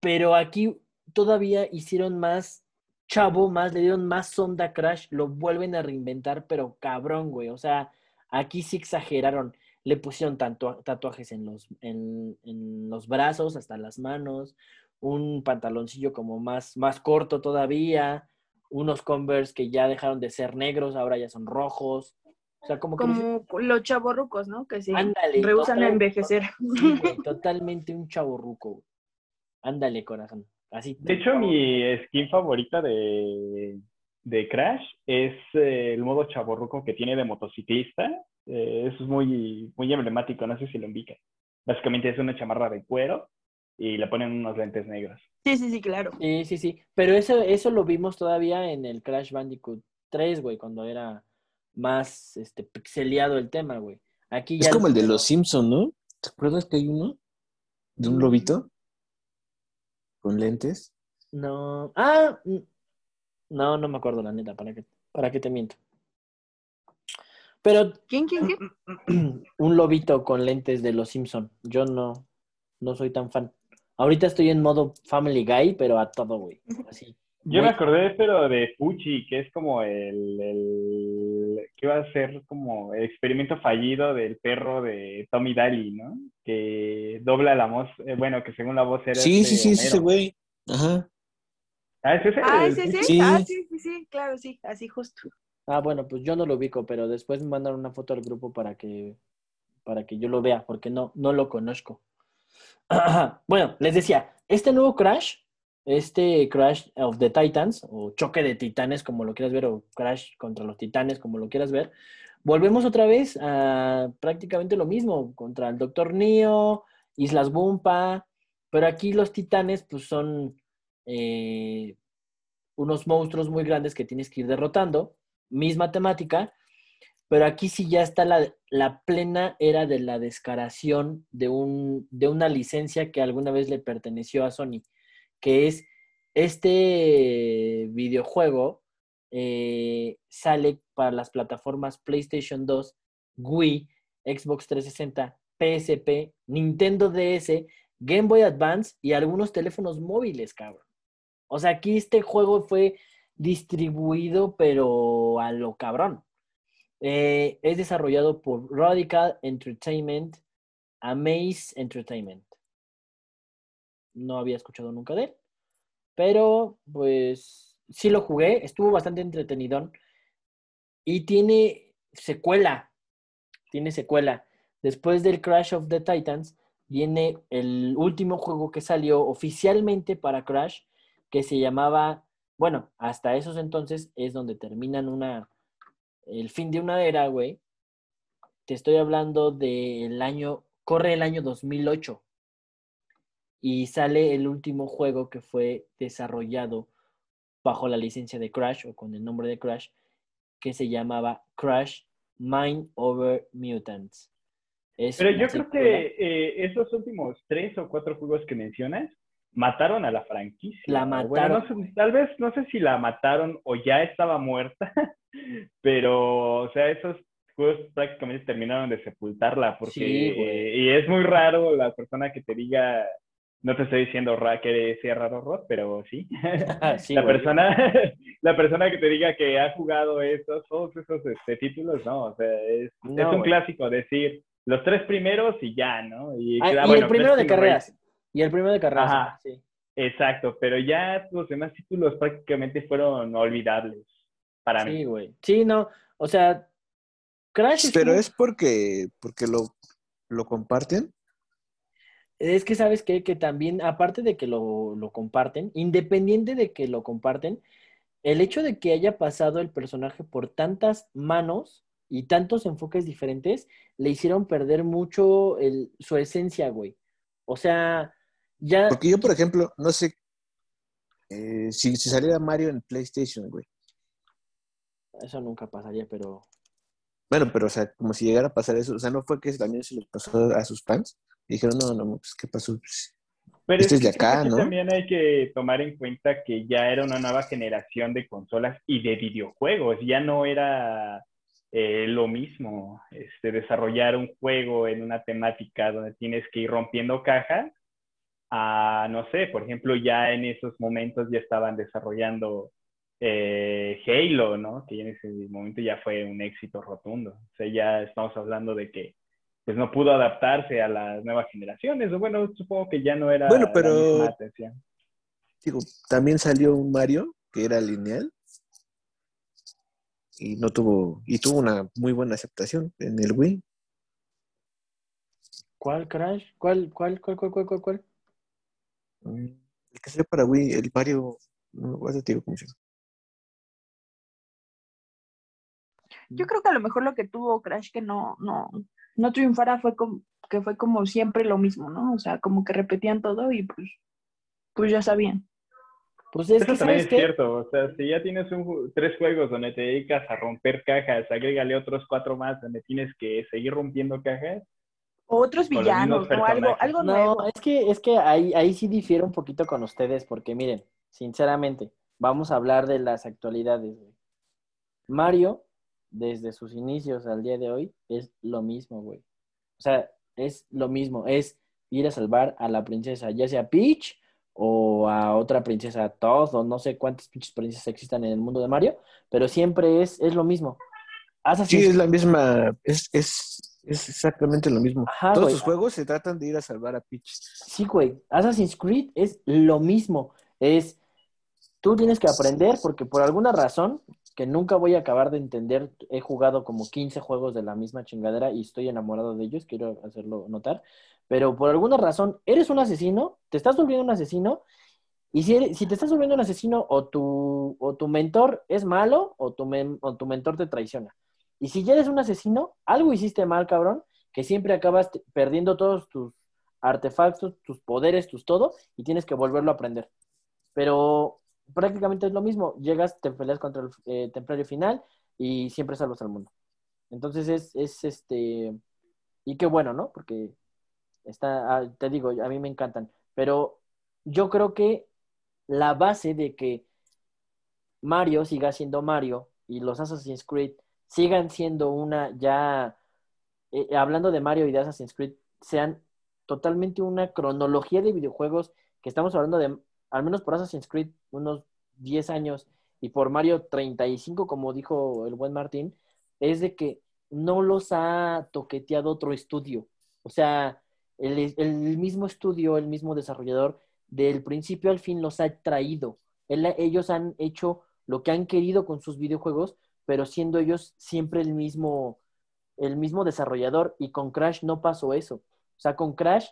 pero aquí todavía hicieron más chavo, más, le dieron más sonda Crash, lo vuelven a reinventar, pero cabrón, güey. O sea, aquí sí exageraron. Le pusieron tanto, tatuajes en los, en, en los brazos, hasta las manos, un pantaloncillo como más, más corto todavía, unos Converse que ya dejaron de ser negros, ahora ya son rojos. O sea, como que... Como los chavorrucos, ¿no? Que sí. Ándale, rehusan a envejecer. Sí, güey, totalmente un chaborruco. güey. Ándale, corazón. Así. De hecho, mi skin favorita de, de Crash es eh, el modo chaborruco que tiene de motociclista. Eh, eso es muy, muy emblemático, no sé si lo ubican. Básicamente es una chamarra de cuero y le ponen unos lentes negros. Sí, sí, sí, claro. Sí, sí, sí. Pero eso, eso lo vimos todavía en el Crash Bandicoot 3, güey, cuando era más este, pixeleado el tema, güey. Aquí ya Es como el de los Simpson, ¿no? ¿Te acuerdas que hay uno? De un lobito. Con lentes. No. Ah, mm, no, no me acuerdo, la neta, ¿para qué, para qué te miento? Pero ¿Quién, quién, quién? un lobito con lentes de los Simpson. Yo no, no soy tan fan. Ahorita estoy en modo Family Guy, pero a todo, güey. Así. Yo Muy- me acordé, pero de Fuchi, que es como el, el que iba a ser como el experimento fallido del perro de Tommy Daly, ¿no? Que dobla la voz, eh, bueno, que según la voz era Sí, este sí, sí, es ese güey. Ajá. Ah, ¿es ese? Ah, el ese sí. Sí. Ah, sí, sí, sí, claro, sí, así justo. Ah, bueno, pues yo no lo ubico, pero después me mandaron una foto al grupo para que, para que yo lo vea, porque no, no lo conozco. Bueno, les decía, este nuevo Crash, este Crash of the Titans, o choque de titanes, como lo quieras ver, o Crash contra los titanes, como lo quieras ver, volvemos otra vez a prácticamente lo mismo, contra el Doctor Neo, Islas Bumpa, pero aquí los titanes, pues son eh, unos monstruos muy grandes que tienes que ir derrotando misma temática, pero aquí sí ya está la, la plena era de la descaración de, un, de una licencia que alguna vez le perteneció a Sony, que es este videojuego eh, sale para las plataformas PlayStation 2, Wii, Xbox 360, PSP, Nintendo DS, Game Boy Advance y algunos teléfonos móviles, cabrón. O sea, aquí este juego fue distribuido, pero a lo cabrón. Eh, es desarrollado por Radical Entertainment, Amaze Entertainment. No había escuchado nunca de él, pero pues sí lo jugué, estuvo bastante entretenidón y tiene secuela, tiene secuela. Después del Crash of the Titans viene el último juego que salió oficialmente para Crash, que se llamaba bueno, hasta esos entonces es donde terminan una, el fin de una era, güey. Te estoy hablando del año, corre el año 2008 y sale el último juego que fue desarrollado bajo la licencia de Crash o con el nombre de Crash, que se llamaba Crash Mind Over Mutants. Es Pero yo creo que eh, esos últimos tres o cuatro juegos que mencionas mataron a la franquicia. La Bueno, mataron. no sé, tal vez, no sé si la mataron o ya estaba muerta, pero, o sea, esos juegos prácticamente terminaron de sepultarla, porque, Sí, eh, y es muy raro la persona que te diga, no te estoy diciendo ra que sea raro, Rod, pero sí. Sí, la güey. persona, la persona que te diga que ha jugado estos, todos esos este, títulos, no, o sea, es, No, es un güey. clásico decir los tres primeros y ya, ¿no? Y, Ah, ah, y bueno, el primero de carreras. Y el primero de carreras. Ajá. Sí. Exacto, pero ya los demás títulos prácticamente fueron olvidables para Sí, mí. güey. Sí, no. O sea, Crash es Pero como- es porque, porque lo, lo comparten. Es que sabes qué? que también, aparte de que lo, lo comparten, independiente de que lo comparten, el hecho de que haya pasado el personaje por tantas manos y tantos enfoques diferentes, le hicieron perder mucho el, su esencia, güey. O sea, ya... Porque yo, por ejemplo, no sé eh, si, si saliera Mario en PlayStation, güey. Eso nunca pasaría, pero... Bueno, pero, o sea, como si llegara a pasar eso. O sea, no fue que también se les pasó a sus fans. Y dijeron, no, no, pues, ¿qué pasó? Pues, Pero Este es de acá, ¿no? También hay que tomar en cuenta que ya era una nueva generación de consolas y de videojuegos. Ya no era eh, lo mismo este, desarrollar un juego en una temática donde tienes que ir rompiendo cajas a, no sé, por ejemplo, ya en esos momentos ya estaban desarrollando eh, Halo, ¿no? Que en ese momento ya fue un éxito rotundo. O sea, ya estamos hablando de que pues no pudo adaptarse a las nuevas generaciones. O bueno, supongo que ya no era Bueno, pero- la misma atención. digo, también salió un Mario que era lineal. Y no tuvo, y tuvo una muy buena aceptación en el Wii. ¿Cuál Crash? ¿Cuál, cuál, cuál, cuál, cuál, cuál? cuál? Mm, El que salió para Wii, el Mario, no, ahorita te digo cómo se llama. Yo creo que a lo mejor lo que tuvo Crash que no, no, no triunfara fue como, que fue como siempre lo mismo, ¿no? O sea, como que repetían todo y pues, pues ya sabían. Pues es Eso que, también ¿sabes es qué? cierto. O sea, si ya tienes un tres juegos donde te dedicas a romper cajas, agrégale otros cuatro más donde tienes que seguir rompiendo cajas. O otros villanos, ¿no? Algo, algo No, nuevo. es que, es que ahí, ahí sí difiero un poquito con ustedes, porque miren, sinceramente, vamos a hablar de las actualidades. güey. Mario, desde sus inicios al día de hoy, es lo mismo, güey. O sea, es lo mismo, es ir a salvar a la princesa, ya sea Peach o a otra princesa Todd, o no sé cuántas pinches princesas existan en el mundo de Mario, pero siempre es, es lo mismo. Assassin's Sí, es la misma, es, es, es exactamente lo mismo. Ajá, Todos sus juegos se tratan de ir a salvar a Peach. Sí, güey. Assassin's Creed es lo mismo. Es, tú tienes que aprender porque por alguna razón que nunca voy a acabar de entender, he jugado como 15 juegos de la misma chingadera y estoy enamorado de ellos, quiero hacerlo notar, pero por alguna razón eres un asesino, te estás volviendo un asesino y si, si te estás volviendo un asesino o tu, o tu mentor es malo o tu, o tu mentor te traiciona. Y si ya eres un asesino, algo hiciste mal, cabrón, que siempre acabas perdiendo todos tus artefactos, tus poderes, tus todo, y tienes que volverlo a aprender. Pero prácticamente es lo mismo. Llegas, te peleas contra el eh, templario final y siempre salvas al mundo. Entonces es, es este. Y qué bueno, ¿no? Porque está, ah, te digo, a mí me encantan. Pero yo creo que la base de que Mario siga siendo Mario y los Assassin's Creed sigan siendo una ya, eh, hablando de Mario y de Assassin's Creed, sean totalmente una cronología de videojuegos que estamos hablando de, al menos por Assassin's Creed, unos 10 años y por Mario 35, como dijo el buen Martín, es de que no los ha toqueteado otro estudio. O sea, el, el mismo estudio, el mismo desarrollador, del principio al fin los ha traído. Ellos han hecho lo que han querido con sus videojuegos, pero siendo ellos siempre el mismo, el mismo desarrollador. Y con Crash no pasó eso. O sea, con Crash,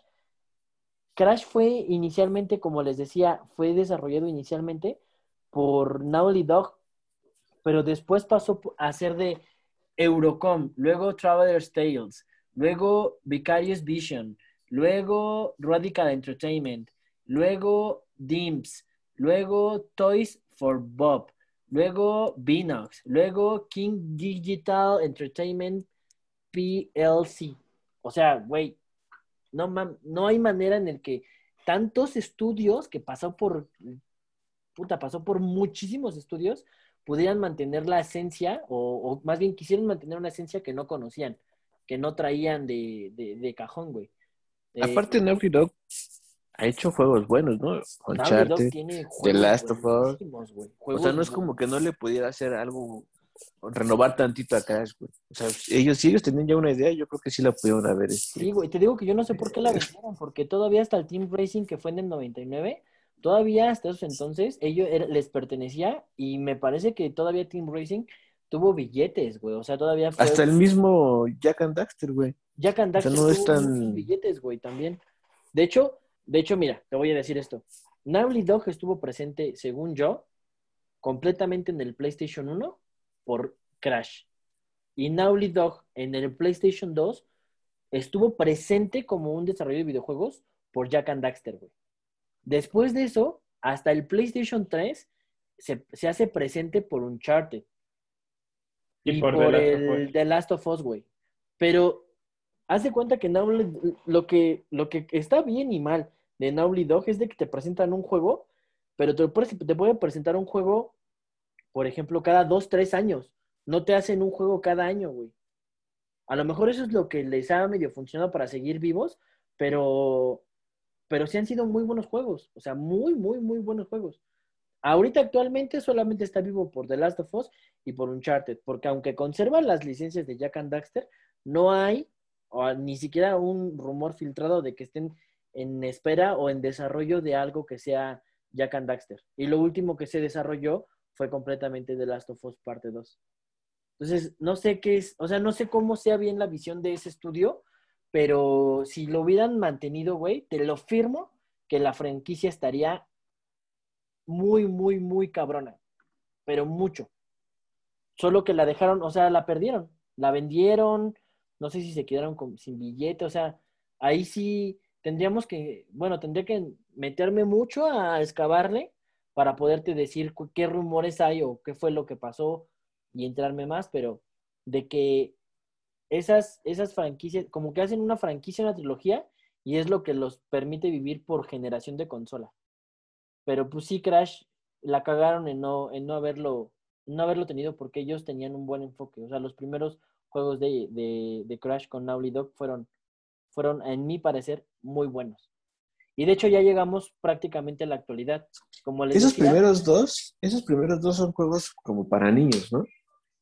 Crash fue inicialmente, como les decía, fue desarrollado inicialmente por Naughty Dog, pero después pasó a ser de Eurocom, luego Traveler's Tales, luego Vicarious Vision, luego Radical Entertainment, luego Dimps, luego Toys for Bob, luego Binox, luego King Digital Entertainment PLC. O sea, güey, no, no hay manera en el que tantos estudios que pasó por, puta, pasó por muchísimos estudios, pudieran mantener la esencia, o, o más bien quisieron mantener una esencia que no conocían, que no traían de, de, de cajón, güey. Eh, Aparte, Naughty Dog ha hecho juegos buenos, ¿no? Uncharted. tiene juegos Last of Us. O sea, no es como que no le pudiera hacer algo, renovar tantito a Crash, güey. O sea, ellos, si ellos tenían ya una idea, yo creo que sí la pudieron haber. este, Sí, güey, te digo que yo no sé por qué la vendieron, porque todavía hasta el Team Racing que fue en el 99, todavía hasta esos entonces, ellos era- les pertenecía y me parece que todavía Team Racing tuvo billetes, güey. O sea, todavía fue... Hasta el mismo Jack and Daxter, güey. Jack and o sea, Daxter no es tan- billetes, güey, también. De hecho, de hecho, mira, te voy a decir esto. Naughty Dog estuvo presente, según yo, completamente en el PlayStation 1 por Crash. Y Naughty Dog en el PlayStation 2 estuvo presente como un desarrollo de videojuegos por Jack and Daxter, güey. Después de eso, hasta el PlayStation 3 se, se hace presente por Uncharted Y y, por por, The Last of el Us. The Last of Us, güey. Pero haz de cuenta que Naughty- lo que lo que está bien y mal de Naughty Dog es de que te presentan un juego, pero te, te pueden presentar un juego, por ejemplo, cada dos, tres años. No te hacen un juego cada año, güey. A lo mejor eso es lo que les ha medio funcionado para seguir vivos, pero, pero sí han sido muy buenos juegos. O sea, muy, muy, muy buenos juegos. Ahorita actualmente solamente está vivo por The Last of Us y por Uncharted, porque aunque conservan las licencias de Jack and Daxter, no hay ni siquiera un rumor filtrado de que estén en espera o en desarrollo de algo que sea Jack and Daxter. Y lo último que se desarrolló fue completamente The Last of Us parte 2. Entonces, no sé qué es, o sea, no sé cómo sea bien la visión de ese estudio, pero si lo hubieran mantenido, güey, te lo firmo que la franquicia estaría muy, muy, muy cabrona. Pero mucho. Solo que la dejaron, o sea, la perdieron. La vendieron, no sé si se quedaron sin billete, o sea, ahí sí tendríamos que, bueno, tendría que meterme mucho a excavarle para poderte decir qué rumores hay o qué fue lo que pasó y entrarme más, pero de que esas, esas franquicias, como que hacen una franquicia, una trilogía, y es lo que los permite vivir por generación de consola. Pero pues sí, Crash la cagaron en no, en no haberlo, no haberlo tenido porque ellos tenían un buen enfoque. O sea, los primeros juegos de, de, de Crash con Naughty Dog fueron, fueron, en mi parecer, muy buenos. Y de hecho ya llegamos prácticamente a la actualidad. Como les Esos decía, primeros dos, esos primeros dos son juegos como para niños, ¿no?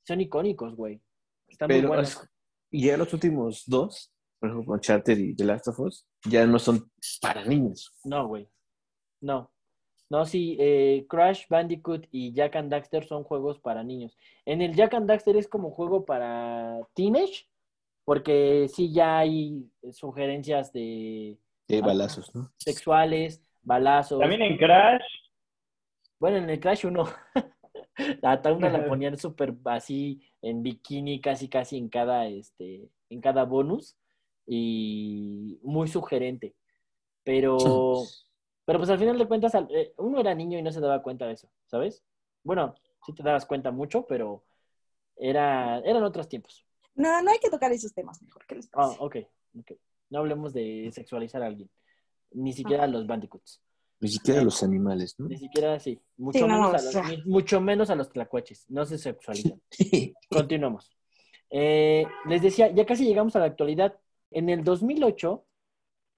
son icónicos, güey. Están muy Pero buenos. es- y ya los últimos dos, por ejemplo, Uncharted y The Last of Us, ya no son para niños. No, güey. No. No, sí, eh, Crash Bandicoot y Jack and Daxter son juegos para niños. En el Jack and Daxter es como juego para teenage, porque sí ya hay sugerencias de Y hay Ah. balazos, ¿no? sexuales, balazos. También en Crash, Bueno, en el Crash uno, a Tauna la ponían súper así en bikini, casi casi en cada, este, en cada bonus y muy sugerente. Pero, pero pues al final de cuentas, eh, uno era niño y no se daba cuenta de eso, ¿sabes? Bueno, sí te dabas cuenta mucho, pero era, eran otros tiempos. No, no hay que tocar esos temas mejor. ¿Qué les Ah, parece? ok, ok. No hablemos de sexualizar a alguien, ni siquiera a los bandicoots. Ni siquiera los animales, ¿no? Ni siquiera sí. Mucho, Sí, no, menos, o a los, sea. ni- mucho menos a los tlacuaches. No se sexualizan. Continuamos. Eh, les decía, ya casi llegamos a la actualidad. En el 2008,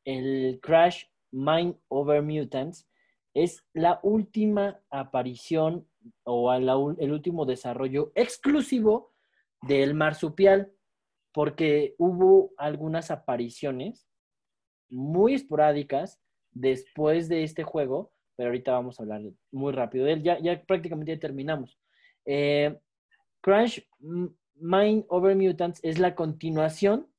el Crash Mind Over Mutants es la última aparición o a la el último desarrollo exclusivo del marsupial, porque hubo algunas apariciones muy esporádicas después de este juego, pero ahorita vamos a hablar muy rápido de él. Ya, prácticamente terminamos. Eh, Crash Mind Over Mutants es la continuación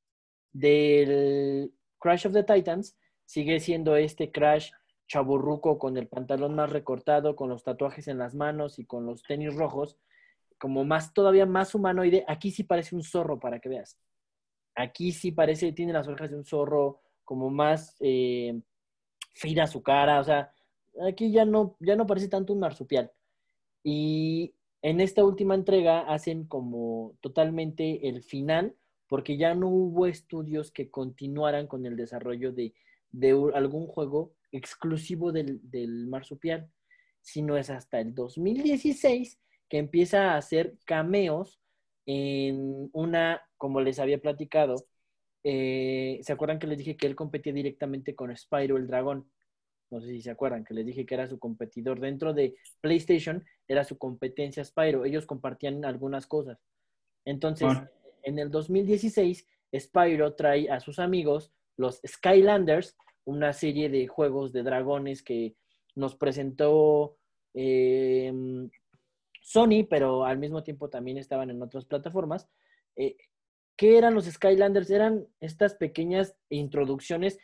del Crash of the Titans. Sigue siendo este Crash chaburruco con el pantalón más recortado, con los tatuajes en las manos y con los tenis rojos, como más, todavía más humanoide. Aquí sí parece un zorro, para que veas. Aquí sí parece, tiene las orejas de un zorro, como más eh, fina su cara, o sea, aquí ya no, ya no parece tanto un marsupial. Y en esta última entrega hacen como totalmente el final, porque ya no hubo estudios que continuaran con el desarrollo de, de algún juego exclusivo del, del marsupial, sino es hasta el 2016 que empieza a hacer cameos en una, como les había platicado, eh, ¿se acuerdan que les dije que él competía directamente con Spyro el dragón? No sé si se acuerdan, que les dije que era su competidor. Dentro de PlayStation era su competencia Spyro. Ellos compartían algunas cosas. Entonces, en el 2016, Spyro trae a sus amigos, los Skylanders, una serie de juegos de dragones que nos presentó eh, Sony, pero al mismo tiempo también estaban en otras plataformas. Eh, ¿Qué eran los Skylanders? Eran estas pequeñas introducciones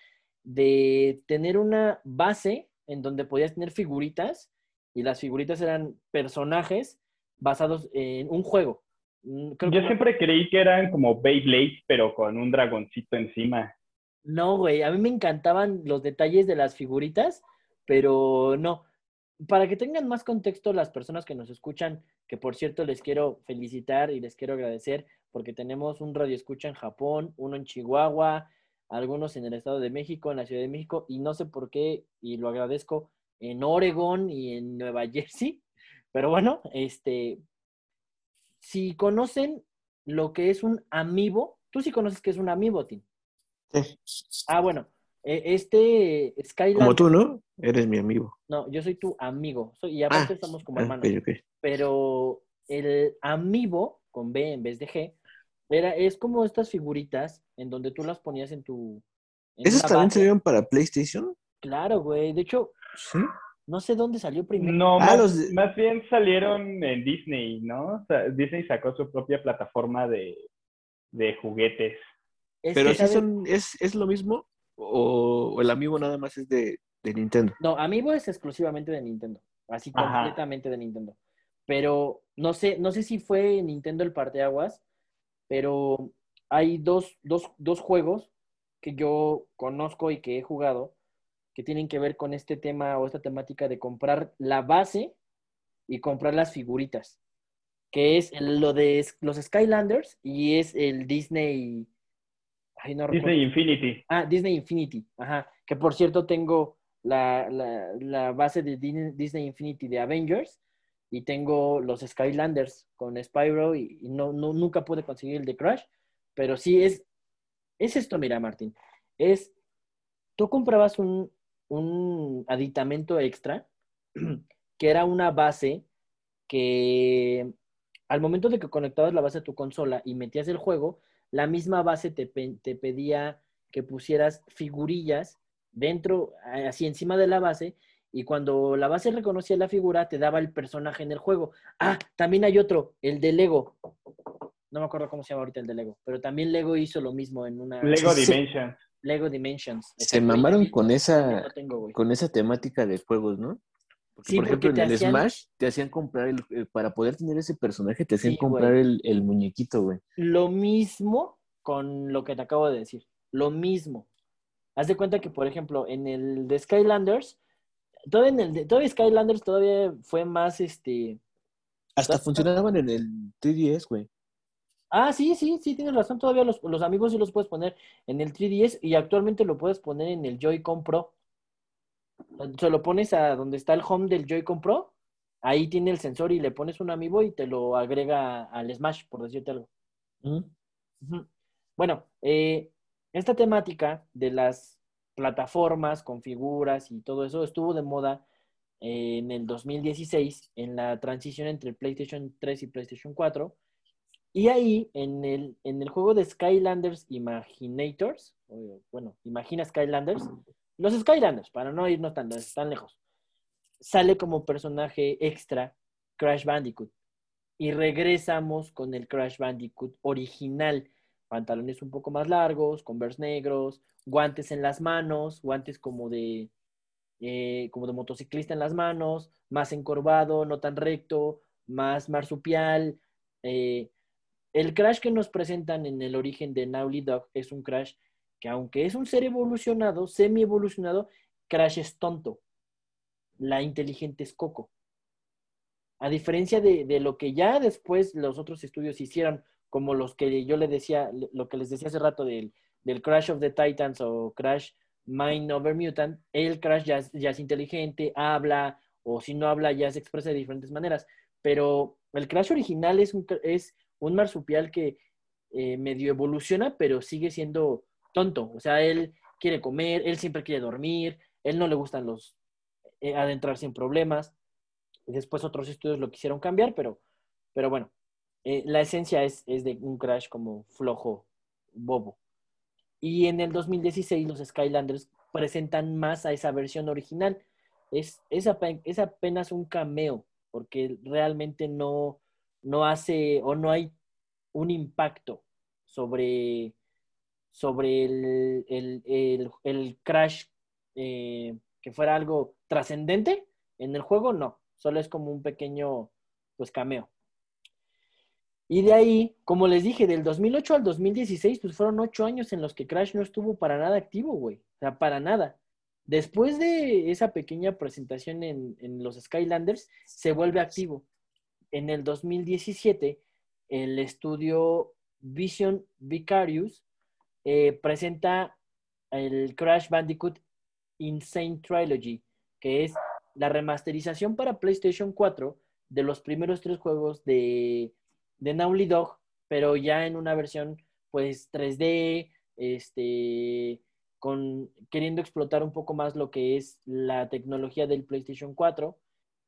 de tener una base en donde podías tener figuritas y las figuritas eran personajes basados en un juego. Mm, creo Yo que- siempre creí que eran como Beyblade, pero con un dragoncito encima. No, güey, a mí me encantaban los detalles de las figuritas, pero no. Para que tengan más contexto las personas que nos escuchan, que por cierto les quiero felicitar y les quiero agradecer porque tenemos un radio escucha en Japón, uno en Chihuahua, algunos en el Estado de México, en la Ciudad de México, y no sé por qué, y lo agradezco, en Oregon y en Nueva Jersey. Pero bueno, este, si conocen lo que es un amiibo, tú sí conoces que es un amiibo, Tim. Sí. Ah, bueno, este Skyland. Como tú, ¿no? Eres mi amigo. No, yo soy tu amigo. Soy, y aparte Ah, somos como Ah, hermanos. Pero el amiibo, con B en vez de G, era, es como estas figuritas en donde tú las ponías en tu. en ¿Esos una también salieron para PlayStation? Claro, güey. De hecho, Sí. no sé dónde salió primero. No, Ah, más, los de- más bien salieron en Disney, ¿no? O sea, Disney sacó su propia plataforma de, de juguetes. Es Pero sí son, ¿es, ¿es lo mismo? ¿O, o el amigo nada más es de, de Nintendo? No, Amiibo es exclusivamente de Nintendo. Así Ajá. completamente de Nintendo. Pero no sé, no sé si fue Nintendo el parteaguas, pero hay dos, dos, dos juegos que yo conozco y que he jugado que tienen que ver con este tema o esta temática de comprar la base y comprar las figuritas. Que es lo de los Skylanders y es el Disney. Ay, no recuerdo. Disney Infinity. Ah, Disney Infinity, ajá. Que por cierto tengo la, la- la base de Disney Infinity de Avengers y tengo los Skylanders con Spyro y, y no, no- nunca pude conseguir el de Crash, pero sí es, es esto, mira, Martín. Es, tú comprabas un, un aditamento extra que era una base que al momento de que conectabas la base a tu consola y metías el juego, la misma base te, te pedía que pusieras figurillas dentro, así encima de la base, y cuando la base reconocía la figura, te daba el personaje en el juego. Ah, también hay otro, el de Lego. No me acuerdo cómo se llama ahorita el de Lego, pero también Lego hizo lo mismo en una Lego. Dimensions. Lego Dimensions. Se mamaron con esa, tengo, con esa temática de juegos, ¿no? Porque, Sí, por ejemplo, porque en el hacían- Smash te hacían comprar, el, eh, para poder tener ese personaje, te hacían Sí, comprar el, el muñequito, güey. Lo mismo con lo que te acabo de decir. Lo mismo. Haz de cuenta que, por ejemplo, en el de Skylanders, todavía en el de, todavía Skylanders todavía fue más este. Hasta funcionaban en el 3DS, güey. Ah, sí, sí, sí, tienes razón. Todavía los, los amigos sí los puedes poner en el 3DS y actualmente lo puedes poner en el Joy-Con Pro. Se lo pones a donde está el home del Joy-Con Pro, ahí tiene el sensor y le pones un amiibo y te lo agrega al Smash, por decirte algo. Ujú. Bueno, eh, esta temática de las plataformas con figuras y todo eso estuvo de moda eh, en el 2016, en la transición entre PlayStation 3 y PlayStation 4. Y ahí, en el, en el juego de Skylanders Imaginators, bueno, Imagina Skylanders, los Skylanders, para no irnos tan, tan lejos, sale como personaje extra Crash Bandicoot. Y regresamos con el Crash Bandicoot original. Pantalones un poco más largos, converse negros, guantes en las manos, guantes como de, eh, como de motociclista en las manos, más encorvado, no tan recto, más marsupial. eh, el Crash que nos presentan en el origen de Naughty Dog es un Crash que aunque es un ser evolucionado, semi evolucionado, Crash es tonto. La inteligente es Coco. A diferencia de, de lo que ya después los otros estudios hicieron, como los que yo le decía, lo que les decía hace rato del, del Crash of the Titans o Crash Mind Over Mutant, el Crash ya, ya es inteligente, habla, o si no habla ya se expresa de diferentes maneras. Pero el Crash original es un, es un marsupial que eh, medio evoluciona, pero sigue siendo tonto. O sea, él quiere comer, él siempre quiere dormir, él no le gustan los eh, adentrarse en problemas. Después otros estudios lo quisieron cambiar, pero, pero bueno, eh, la esencia es, es de un Crash como flojo, bobo. Y en el 2016 los Skylanders presentan más a esa versión original, es, es, ape- es apenas un cameo, porque realmente no, no hace o no hay un impacto sobre, sobre el, el- el- el crash eh, que fuera algo trascendente en el juego, no, solo es como un pequeño pues cameo. Y de ahí, como les dije, del 2008 al 2016, pues fueron ocho años en los que Crash no estuvo para nada activo, güey. O sea, para nada. Después de esa pequeña presentación en, en los Skylanders, se vuelve activo. En el 2017, el estudio Vision Vicarious eh, presenta el Crash Bandicoot Insane Trilogy, que es la remasterización para PlayStation 4 de los primeros tres juegos de, de Naughty Dog, pero ya en una versión pues 3D, este, con, queriendo explotar un poco más lo que es la tecnología del PlayStation 4,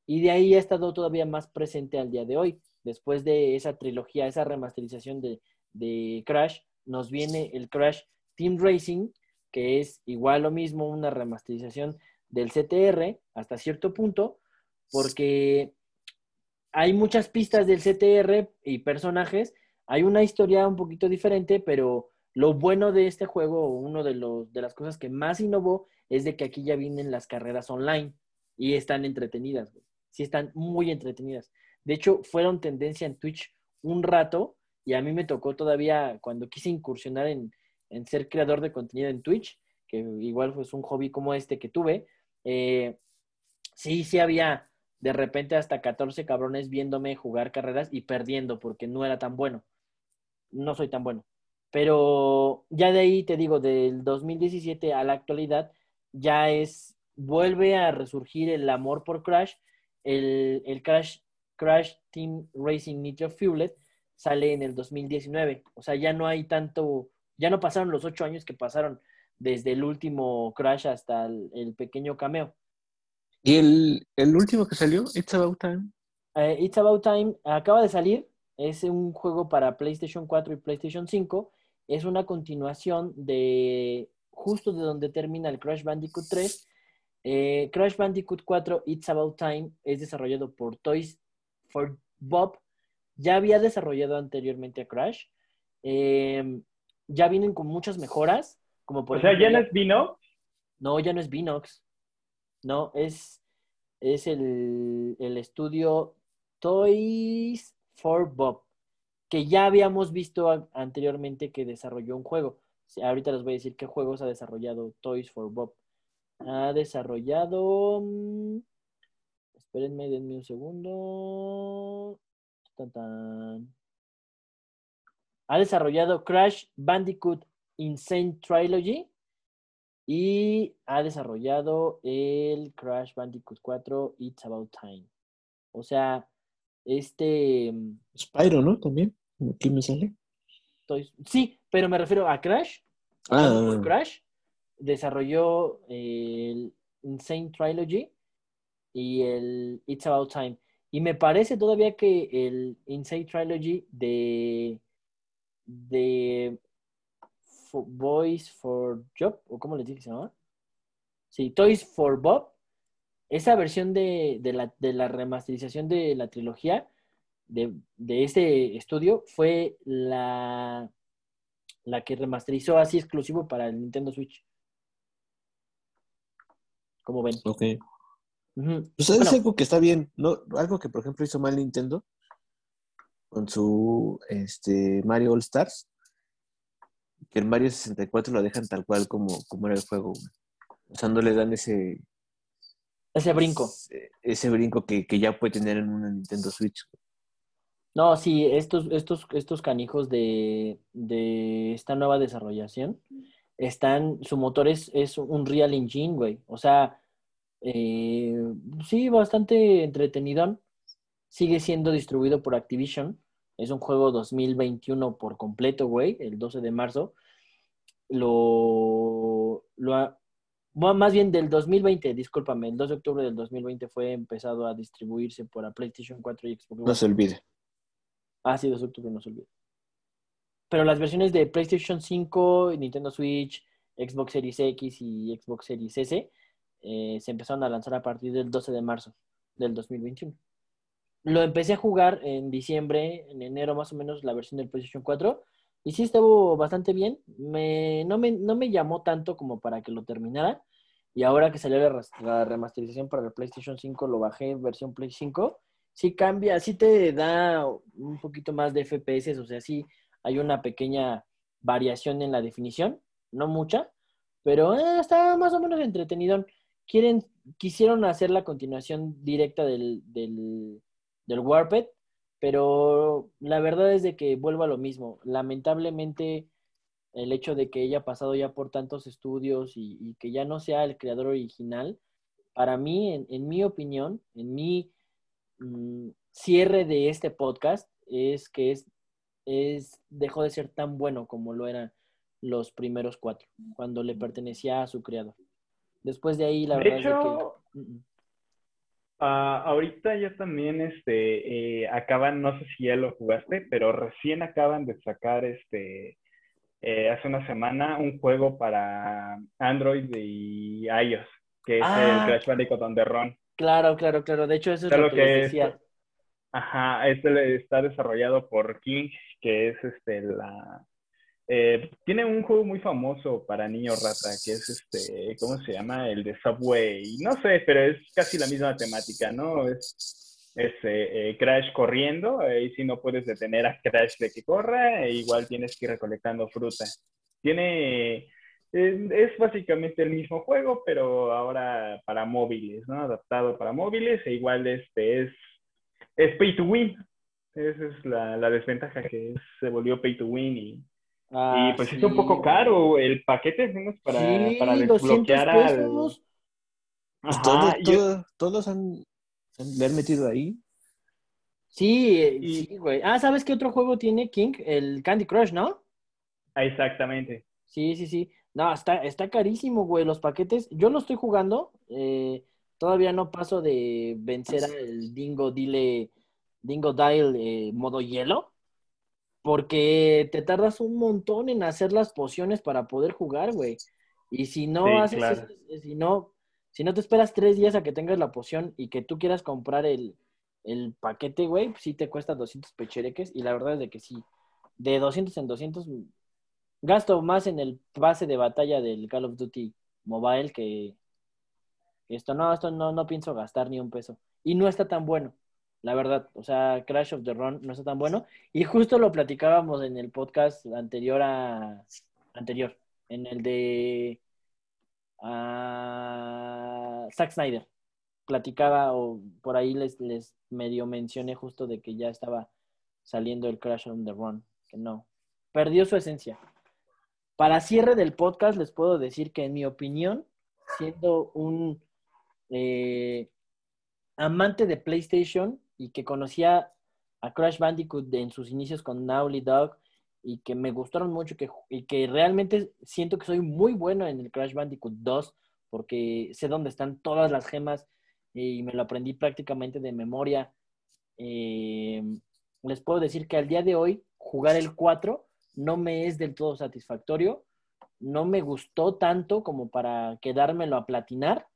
y de ahí ha estado todavía más presente al día de hoy. Después de esa trilogía, esa remasterización de, de Crash, nos viene el Crash Team Racing, que es igual lo mismo, una remasterización del CTR hasta cierto punto, porque hay muchas pistas del CTR y personajes, hay una historia un poquito diferente, pero lo bueno de este juego, uno de, los, de las cosas que más innovó, es de que aquí ya vienen las carreras online y están entretenidas, güey. Sí están muy entretenidas. De hecho, fueron tendencia en Twitch un rato y a mí me tocó todavía cuando quise incursionar en, en ser creador de contenido en Twitch, que igual fue un hobby como este que tuve, eh, sí, sí había de repente hasta 14 cabrones viéndome jugar carreras y perdiendo porque no era tan bueno. No soy tan bueno. Pero ya de ahí te digo, del 2017 a la actualidad, ya es, vuelve a resurgir el amor por Crash. El, el Crash, Crash Team Racing Nitro Fueled sale en el 2019. O sea, ya no hay tanto, ya no pasaron los ocho años que pasaron desde el último Crash hasta el, el pequeño cameo. ¿Y el, el último que salió? It's About Time. Eh, It's About Time acaba de salir. Es un juego para PlayStation 4 y PlayStation 5. Es una continuación de justo de donde termina el Crash Bandicoot 3. Eh, Crash Bandicoot 4 It's About Time es desarrollado por Toys for Bob. Ya había desarrollado anteriormente a Crash. Eh, ya vienen con muchas mejoras. Como por o sea, ¿ya no es vino? no, ya no es Vinox. No, es, es el, el estudio Toys for Bob, que ya habíamos visto a- anteriormente que desarrolló un juego. Ahorita les voy a decir qué juegos ha desarrollado Toys for Bob. Ha desarrollado... mm, Espérenme, denme un segundo. Tan, tan. Ha desarrollado Crash Bandicoot Insane Trilogy. Y ha desarrollado el Crash Bandicoot 4 It's About Time. O sea, este... mm, Spyro, ¿no? También. Aquí me sale. Sí, pero me refiero a Crash. Ah, Bandicoot Crash desarrolló el Insane Trilogy y el It's About Time. Y me parece todavía que el Insane Trilogy de, de Fo- Boys for Job, o cómo les dije que se llama. Sí, Toys for Bob. Esa versión de, de la, de la remasterización de la trilogía de, de este estudio fue la, la que remasterizó así exclusivo para el Nintendo Switch. Como ven. ok. Pues es Bueno. algo que está bien, ¿no? Algo que, por ejemplo, hizo mal Nintendo con su este, Mario All Stars, que el Mario 64 lo dejan tal cual como, como era el juego. güey. O sea, no le dan ese, Ese brinco. ese, ese brinco que, que ya puede tener en una Nintendo Switch. No, sí, estos, estos, estos canijos de, de esta nueva desarrollación están, su motor es, es un Real Engine, güey. O sea, eh, sí, bastante entretenidón. Sigue siendo distribuido por Activision. Es un juego 2021 por completo, güey, el 12 de marzo. Lo, lo ha- bueno, más bien del 2020, discúlpame, el 2 de octubre del 2020 fue empezado a distribuirse por a PlayStation 4 y Xbox One. No se olvide. Ah, sí, 2 de octubre, no se olvide. Pero las versiones de PlayStation 5, Nintendo Switch, Xbox Series X y Xbox Series S eh, se empezaron a lanzar a partir del 12 de marzo del 2021. Lo empecé a jugar en diciembre, en enero más o menos, la versión del PlayStation 4. Y sí estuvo bastante bien. Me, no, me, no me llamó tanto como para que lo terminara. Y ahora que salió la, la remasterización para el PlayStation 5, lo bajé versión Play 5. Sí cambia, sí te da un poquito más de FPS, o sea, sí hay una pequeña variación en la definición, no mucha, pero eh, está más o menos entretenido. Quieren, quisieron hacer la continuación directa del, del, del Warped, pero la verdad es de que vuelvo a lo mismo. Lamentablemente, el hecho de que haya pasado ya por tantos estudios y, que ya no sea el creador original, para mí, en, en mi opinión, en mi mm, cierre de este podcast, es que es, es, dejó de ser tan bueno como lo eran los primeros cuatro, cuando le pertenecía a su creador. Después de ahí, la De verdad hecho, es de que... Ah, ahorita ya también este, eh, acaban, no sé si ya lo jugaste, pero recién acaban de sacar este, eh, hace una semana un juego para Android y iOS, que es Ah. el Crash Bandicoot on the Run. Claro, claro, claro. De hecho, eso es lo que, que les es- decía. Ajá, este está desarrollado por King, que es este la eh, tiene un juego muy famoso para niños rata, que es este, ¿cómo se llama? El de Subway. No sé, pero es casi la misma temática, ¿no? Es, eh, eh, Crash corriendo, y si no puedes detener a Crash de que corra, e igual tienes que ir recolectando fruta. Tiene, es básicamente el mismo juego, pero ahora para móviles, ¿no? Adaptado para móviles, e igual este es es pay to win. Esa es la, desventaja que se volvió pay to win y, Ah, y pues sí, es un poco güey. caro el paquete ¿no? para, Sí, para 200 desbloquear al... Pues todos, yo- todos, todos han, han- le han metido ahí. Sí, Y- sí, güey. Ah, ¿sabes qué otro juego tiene King? El Candy Crush, ¿no? Ah, Exactamente. Sí, sí, sí. No, está, está carísimo, güey, los paquetes. Yo lo estoy jugando. eh, todavía no paso de vencer al Dingo Dile, Dingo Dial eh, modo hielo. Porque te tardas un montón en hacer las pociones para poder jugar, güey. Y si no Sí, haces, claro. si no, si no te esperas tres días a que tengas la poción y que tú quieras comprar el, el paquete, güey, pues sí te cuesta 200 pechereques. Y la verdad es de que sí, de 200 en 200 gasto más en el pase de batalla del Call of Duty Mobile que esto no, esto no, no pienso gastar ni un peso. Y no está tan bueno, la verdad. O sea, Crash of the Run no está tan bueno. Y justo lo platicábamos en el podcast anterior a anterior, en el de ah, Zack Snyder. Platicaba o por ahí les, les medio mencioné justo de que ya estaba saliendo el Crash on the Run, que no, perdió su esencia. Para cierre del podcast les puedo decir que en mi opinión, siendo un eh, amante de PlayStation y que conocía a Crash Bandicoot en sus inicios con Naughty Dog y que me gustaron mucho que, y que realmente siento que soy muy bueno en el Crash Bandicoot 2 porque sé dónde están todas las gemas y me lo aprendí prácticamente de memoria. Eh, les puedo decir que al día de hoy jugar el 4 no me es del todo satisfactorio, no me gustó tanto como para quedármelo a platinar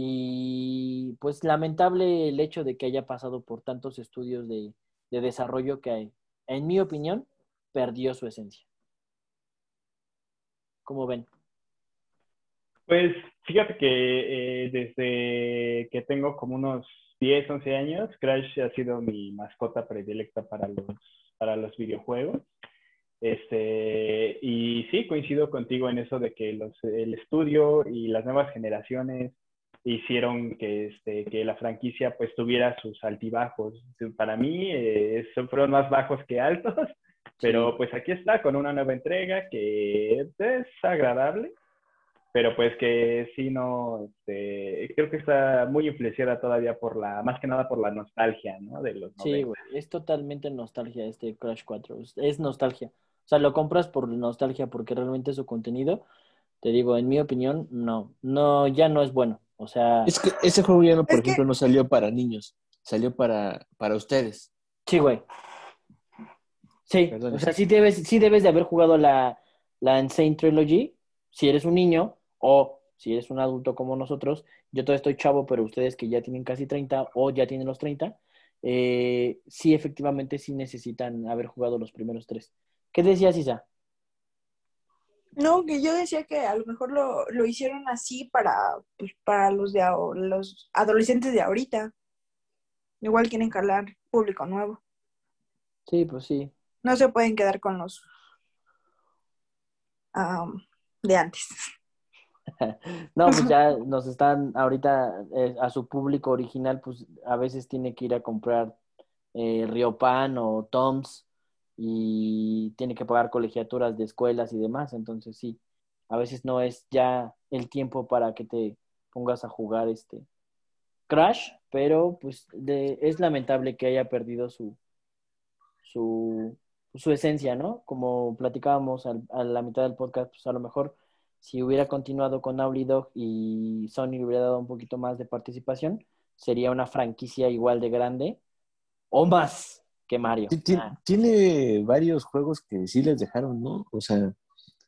y pues lamentable el hecho de que haya pasado por tantos estudios de, de desarrollo que en mi opinión perdió su esencia. ¿Cómo ven? Pues fíjate que eh, desde que tengo como unos 10, 11 años, Crash ha sido mi mascota predilecta para los, para los videojuegos. Este, y sí, coincido contigo en eso de que los, el estudio y las nuevas generaciones hicieron que, este, que la franquicia pues tuviera sus altibajos. Para mí eh, fueron más bajos que altos, pero Sí. pues aquí está con una nueva entrega que es agradable, pero pues que sí no, este, creo que está muy influenciada todavía por la, más que nada por la nostalgia, ¿no? De los Sí, 90. güey, es totalmente nostalgia este Crash 4. Es- Es nostalgia. O sea, lo compras por nostalgia porque realmente su contenido, te digo, en mi opinión, no, no, ya no es bueno. O sea, Es que ese juego ya no, por que- ejemplo, no salió para niños, salió para, para ustedes. sí, güey. Sí, Perdón. o sea, sí debes, sí debes de haber jugado la, la Insane Trilogy, si eres un niño, o si eres un adulto como nosotros, yo todavía estoy chavo, pero ustedes que ya tienen casi 30 o ya tienen los 30, eh, sí, efectivamente, sí necesitan haber jugado los primeros tres. ¿Qué decías, Isa? No, que yo decía que a lo mejor lo, lo hicieron así para, pues, para los, de, los adolescentes de ahorita. Igual quieren jalar público nuevo. Sí, pues sí. No se pueden quedar con los am, de antes. No, pues ya nos están ahorita eh, a su público original, pues a veces tiene que ir a comprar eh, Riopan o Toms y tiene que pagar colegiaturas de escuelas y demás. Entonces sí, a veces no es ya el tiempo para que te pongas a jugar este Crash, pero pues de- es lamentable que haya perdido su su, su esencia, ¿no? Como platicábamos al- a la mitad del podcast, pues a lo mejor si hubiera continuado con Naughty Dog y Sony hubiera dado un poquito más de participación, sería una franquicia igual de grande o más que Mario. Ah, Tiene varios juegos que sí les dejaron, ¿no? O sea,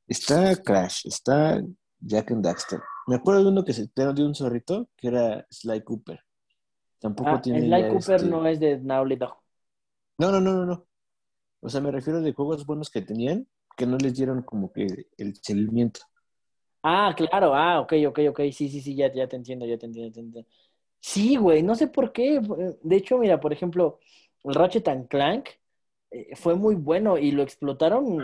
está Crash, está Jack and Daxter. Me acuerdo de uno que se era de un zorrito que era Sly Cooper. Tampoco ah, tiene. Sly ya Cooper este- no es de Naughty Dog. No, no, no, no, no. O sea, me refiero de juegos buenos que tenían que no les dieron como que el seguimiento. Ah, claro, ah, ok, ok, ok, sí, sí, sí, ya, ya te entiendo, ya te entiendo, te entiendo. Sí, güey, no sé por qué. De hecho, mira, por ejemplo, Ratchet and Clank eh, fue muy bueno y lo explotaron,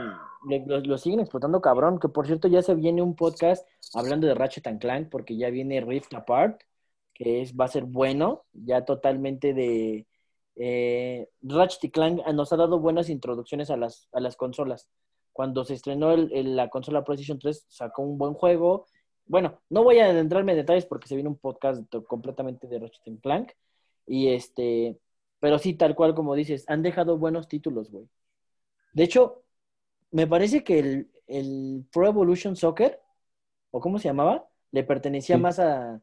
lo, siguen explotando cabrón, que por cierto ya se viene un podcast hablando de Ratchet and Clank porque ya viene Rift Apart, que es, va a ser bueno, ya totalmente de... eh, Ratchet y Clank nos ha dado buenas introducciones a las, a las consolas cuando se estrenó el- la consola PlayStation 3, sacó un buen juego. Bueno, no voy a adentrarme en detalles porque se viene un podcast completamente de Ratchet and Clank. Y este, pero sí, tal cual como dices, han dejado buenos títulos, güey. De hecho, me parece que el, el Pro Evolution Soccer, o cómo se llamaba, le pertenecía Sí. más a,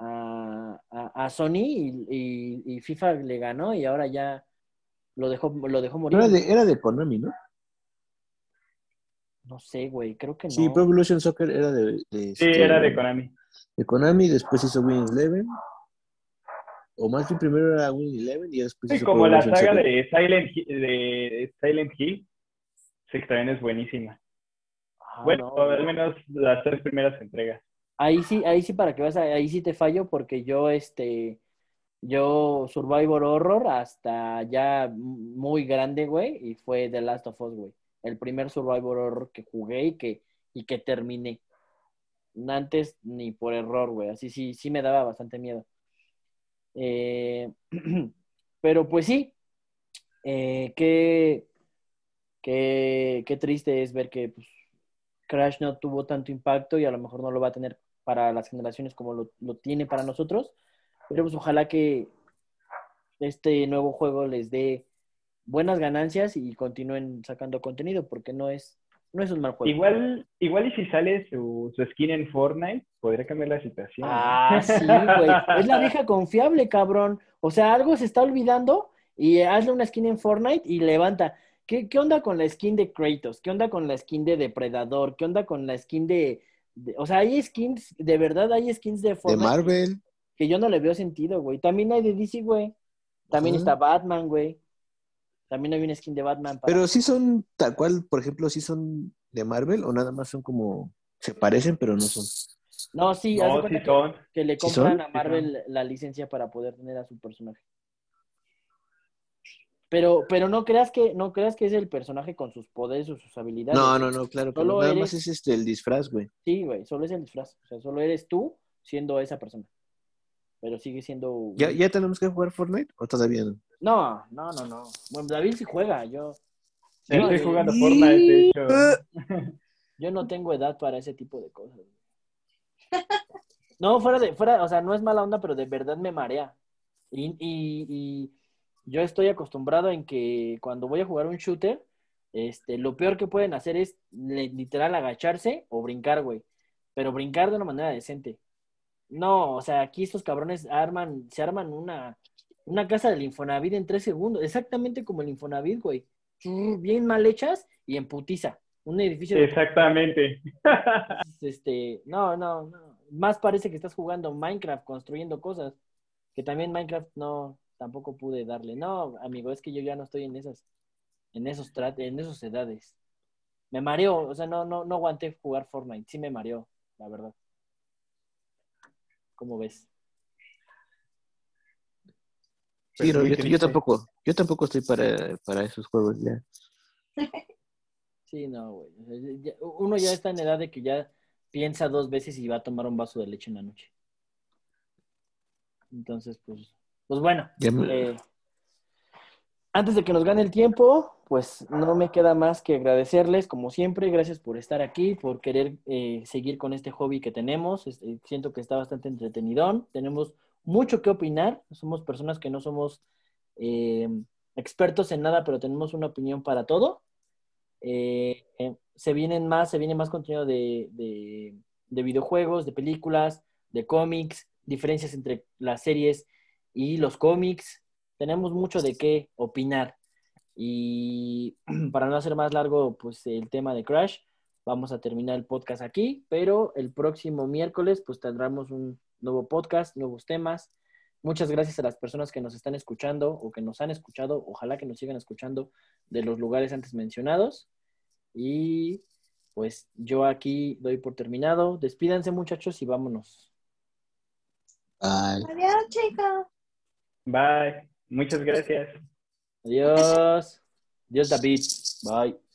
a, a- Sony y, y- y FIFA le ganó y ahora ya lo dejó, lo dejó morir. Era de, era de Konami, ¿no? No sé, güey, creo que no. Sí, Pro Evolution Soccer era de, de, Sí, este, era de Konami. de Konami, después hizo Win Eleven. O más bien primero era Win Eleven y después Sí, hizo como la saga de Silent, de Silent Hill. Sí, que también es buenísima. Ah, bueno, no, al no. menos las tres primeras entregas. Ahí sí, ahí sí para que vas, ahí sí te fallo porque yo, este, yo Survivor Horror hasta ya muy grande, güey, y fue The Last of Us, güey. El primer Survivor Horror que jugué y que, y que terminé. Antes ni por error, güey. Así sí, sí me daba bastante miedo. Eh, pero pues sí, eh, qué, qué, qué triste es ver que pues, Crash no tuvo tanto impacto y a lo mejor no lo va a tener para las generaciones como lo, lo tiene para nosotros. Pero pues ojalá que este nuevo juego les dé buenas ganancias y continúen sacando contenido, porque no es, no es un mal juego. Igual, igual y si sale su, su skin en Fortnite, podría cambiar la situación. Ah, sí, güey. Es la vieja confiable, cabrón. O sea, algo se está olvidando y hazle una skin en Fortnite y levanta. ¿Qué, qué onda con la skin de Kratos? ¿Qué onda con la skin de Depredador? ¿Qué onda con la skin de... de- o sea, hay skins, de verdad hay skins de De Fortnite Marvel. que yo no le veo sentido, güey. También hay de DC, güey. También está Batman, güey. También hay una skin de Batman. para- Pero sí son tal cual, por ejemplo, sí son de Marvel o nada más son como se parecen pero no son. No, sí, no, cuenta sí que- son. que, le ¿Sí compran son? a Sí Marvel la licencia para poder tener a su personaje. Pero, pero no creas que, no creas que es el personaje con sus poderes o sus habilidades. No, no, no, claro que Solo no. Nada eres- más es este el disfraz, güey. Sí, güey, solo es el disfraz. O sea, solo eres tú siendo esa persona. Pero sigue siendo. ¿Ya, ¿Ya tenemos que jugar Fortnite o todavía no? No, no, no, no. Bueno, David sí juega. Yo, Yo yo, estoy jugando Fortnite, de hecho. yo no tengo edad para ese tipo de cosas. No, fuera de, fuera, o sea, no es mala onda, pero de verdad me marea. Y, y, y yo estoy acostumbrado en que cuando voy a jugar un shooter, este, lo peor que pueden hacer es literal agacharse o brincar, güey. Pero brincar de una manera decente. No, o sea, aquí estos cabrones arman, se arman una, una casa del Infonavit en tres segundos, exactamente como el Infonavit, güey. Bien mal hechas y en putiza. Un edificio de Exactamente. este, no, no, no. más parece que estás jugando Minecraft, construyendo cosas, que también Minecraft no, tampoco pude darle. No, amigo, es que yo ya no estoy en esas, en esos en esos edades. Me mareó, o sea, no, no, no aguanté jugar Fortnite, sí me mareó, la verdad. ¿Cómo ves? Sí, no, yo, tampoco, yo tampoco estoy para, para esos juegos ya. Sí, no, güey. uno ya está en edad de que ya piensa dos veces y va a tomar un vaso de leche en la noche. Entonces, pues, pues bueno. Me- eh, antes de que nos gane el tiempo, pues no me queda más que agradecerles, como siempre, gracias por estar aquí, por querer eh, seguir con este hobby que tenemos. Este, siento que está bastante entretenidón. Tenemos mucho que opinar. Somos personas que no somos eh, expertos en nada, pero tenemos una opinión para todo. Eh, eh, se vienen más, se viene más contenido de, de- de videojuegos, de películas, de cómics, diferencias entre las series y los cómics. Tenemos mucho de qué opinar. Y para no hacer más largo pues el tema de Crash, vamos a terminar el podcast aquí, pero el próximo miércoles pues tendremos un nuevo podcast, nuevos temas. Muchas gracias a las personas que nos están escuchando o que nos han escuchado, ojalá que nos sigan escuchando de los lugares antes mencionados. Y pues yo aquí doy por terminado. Despídanse muchachos y vámonos. Ay. Adiós, chicos. Bye. Muchas gracias. Adiós. Adiós David. Bye.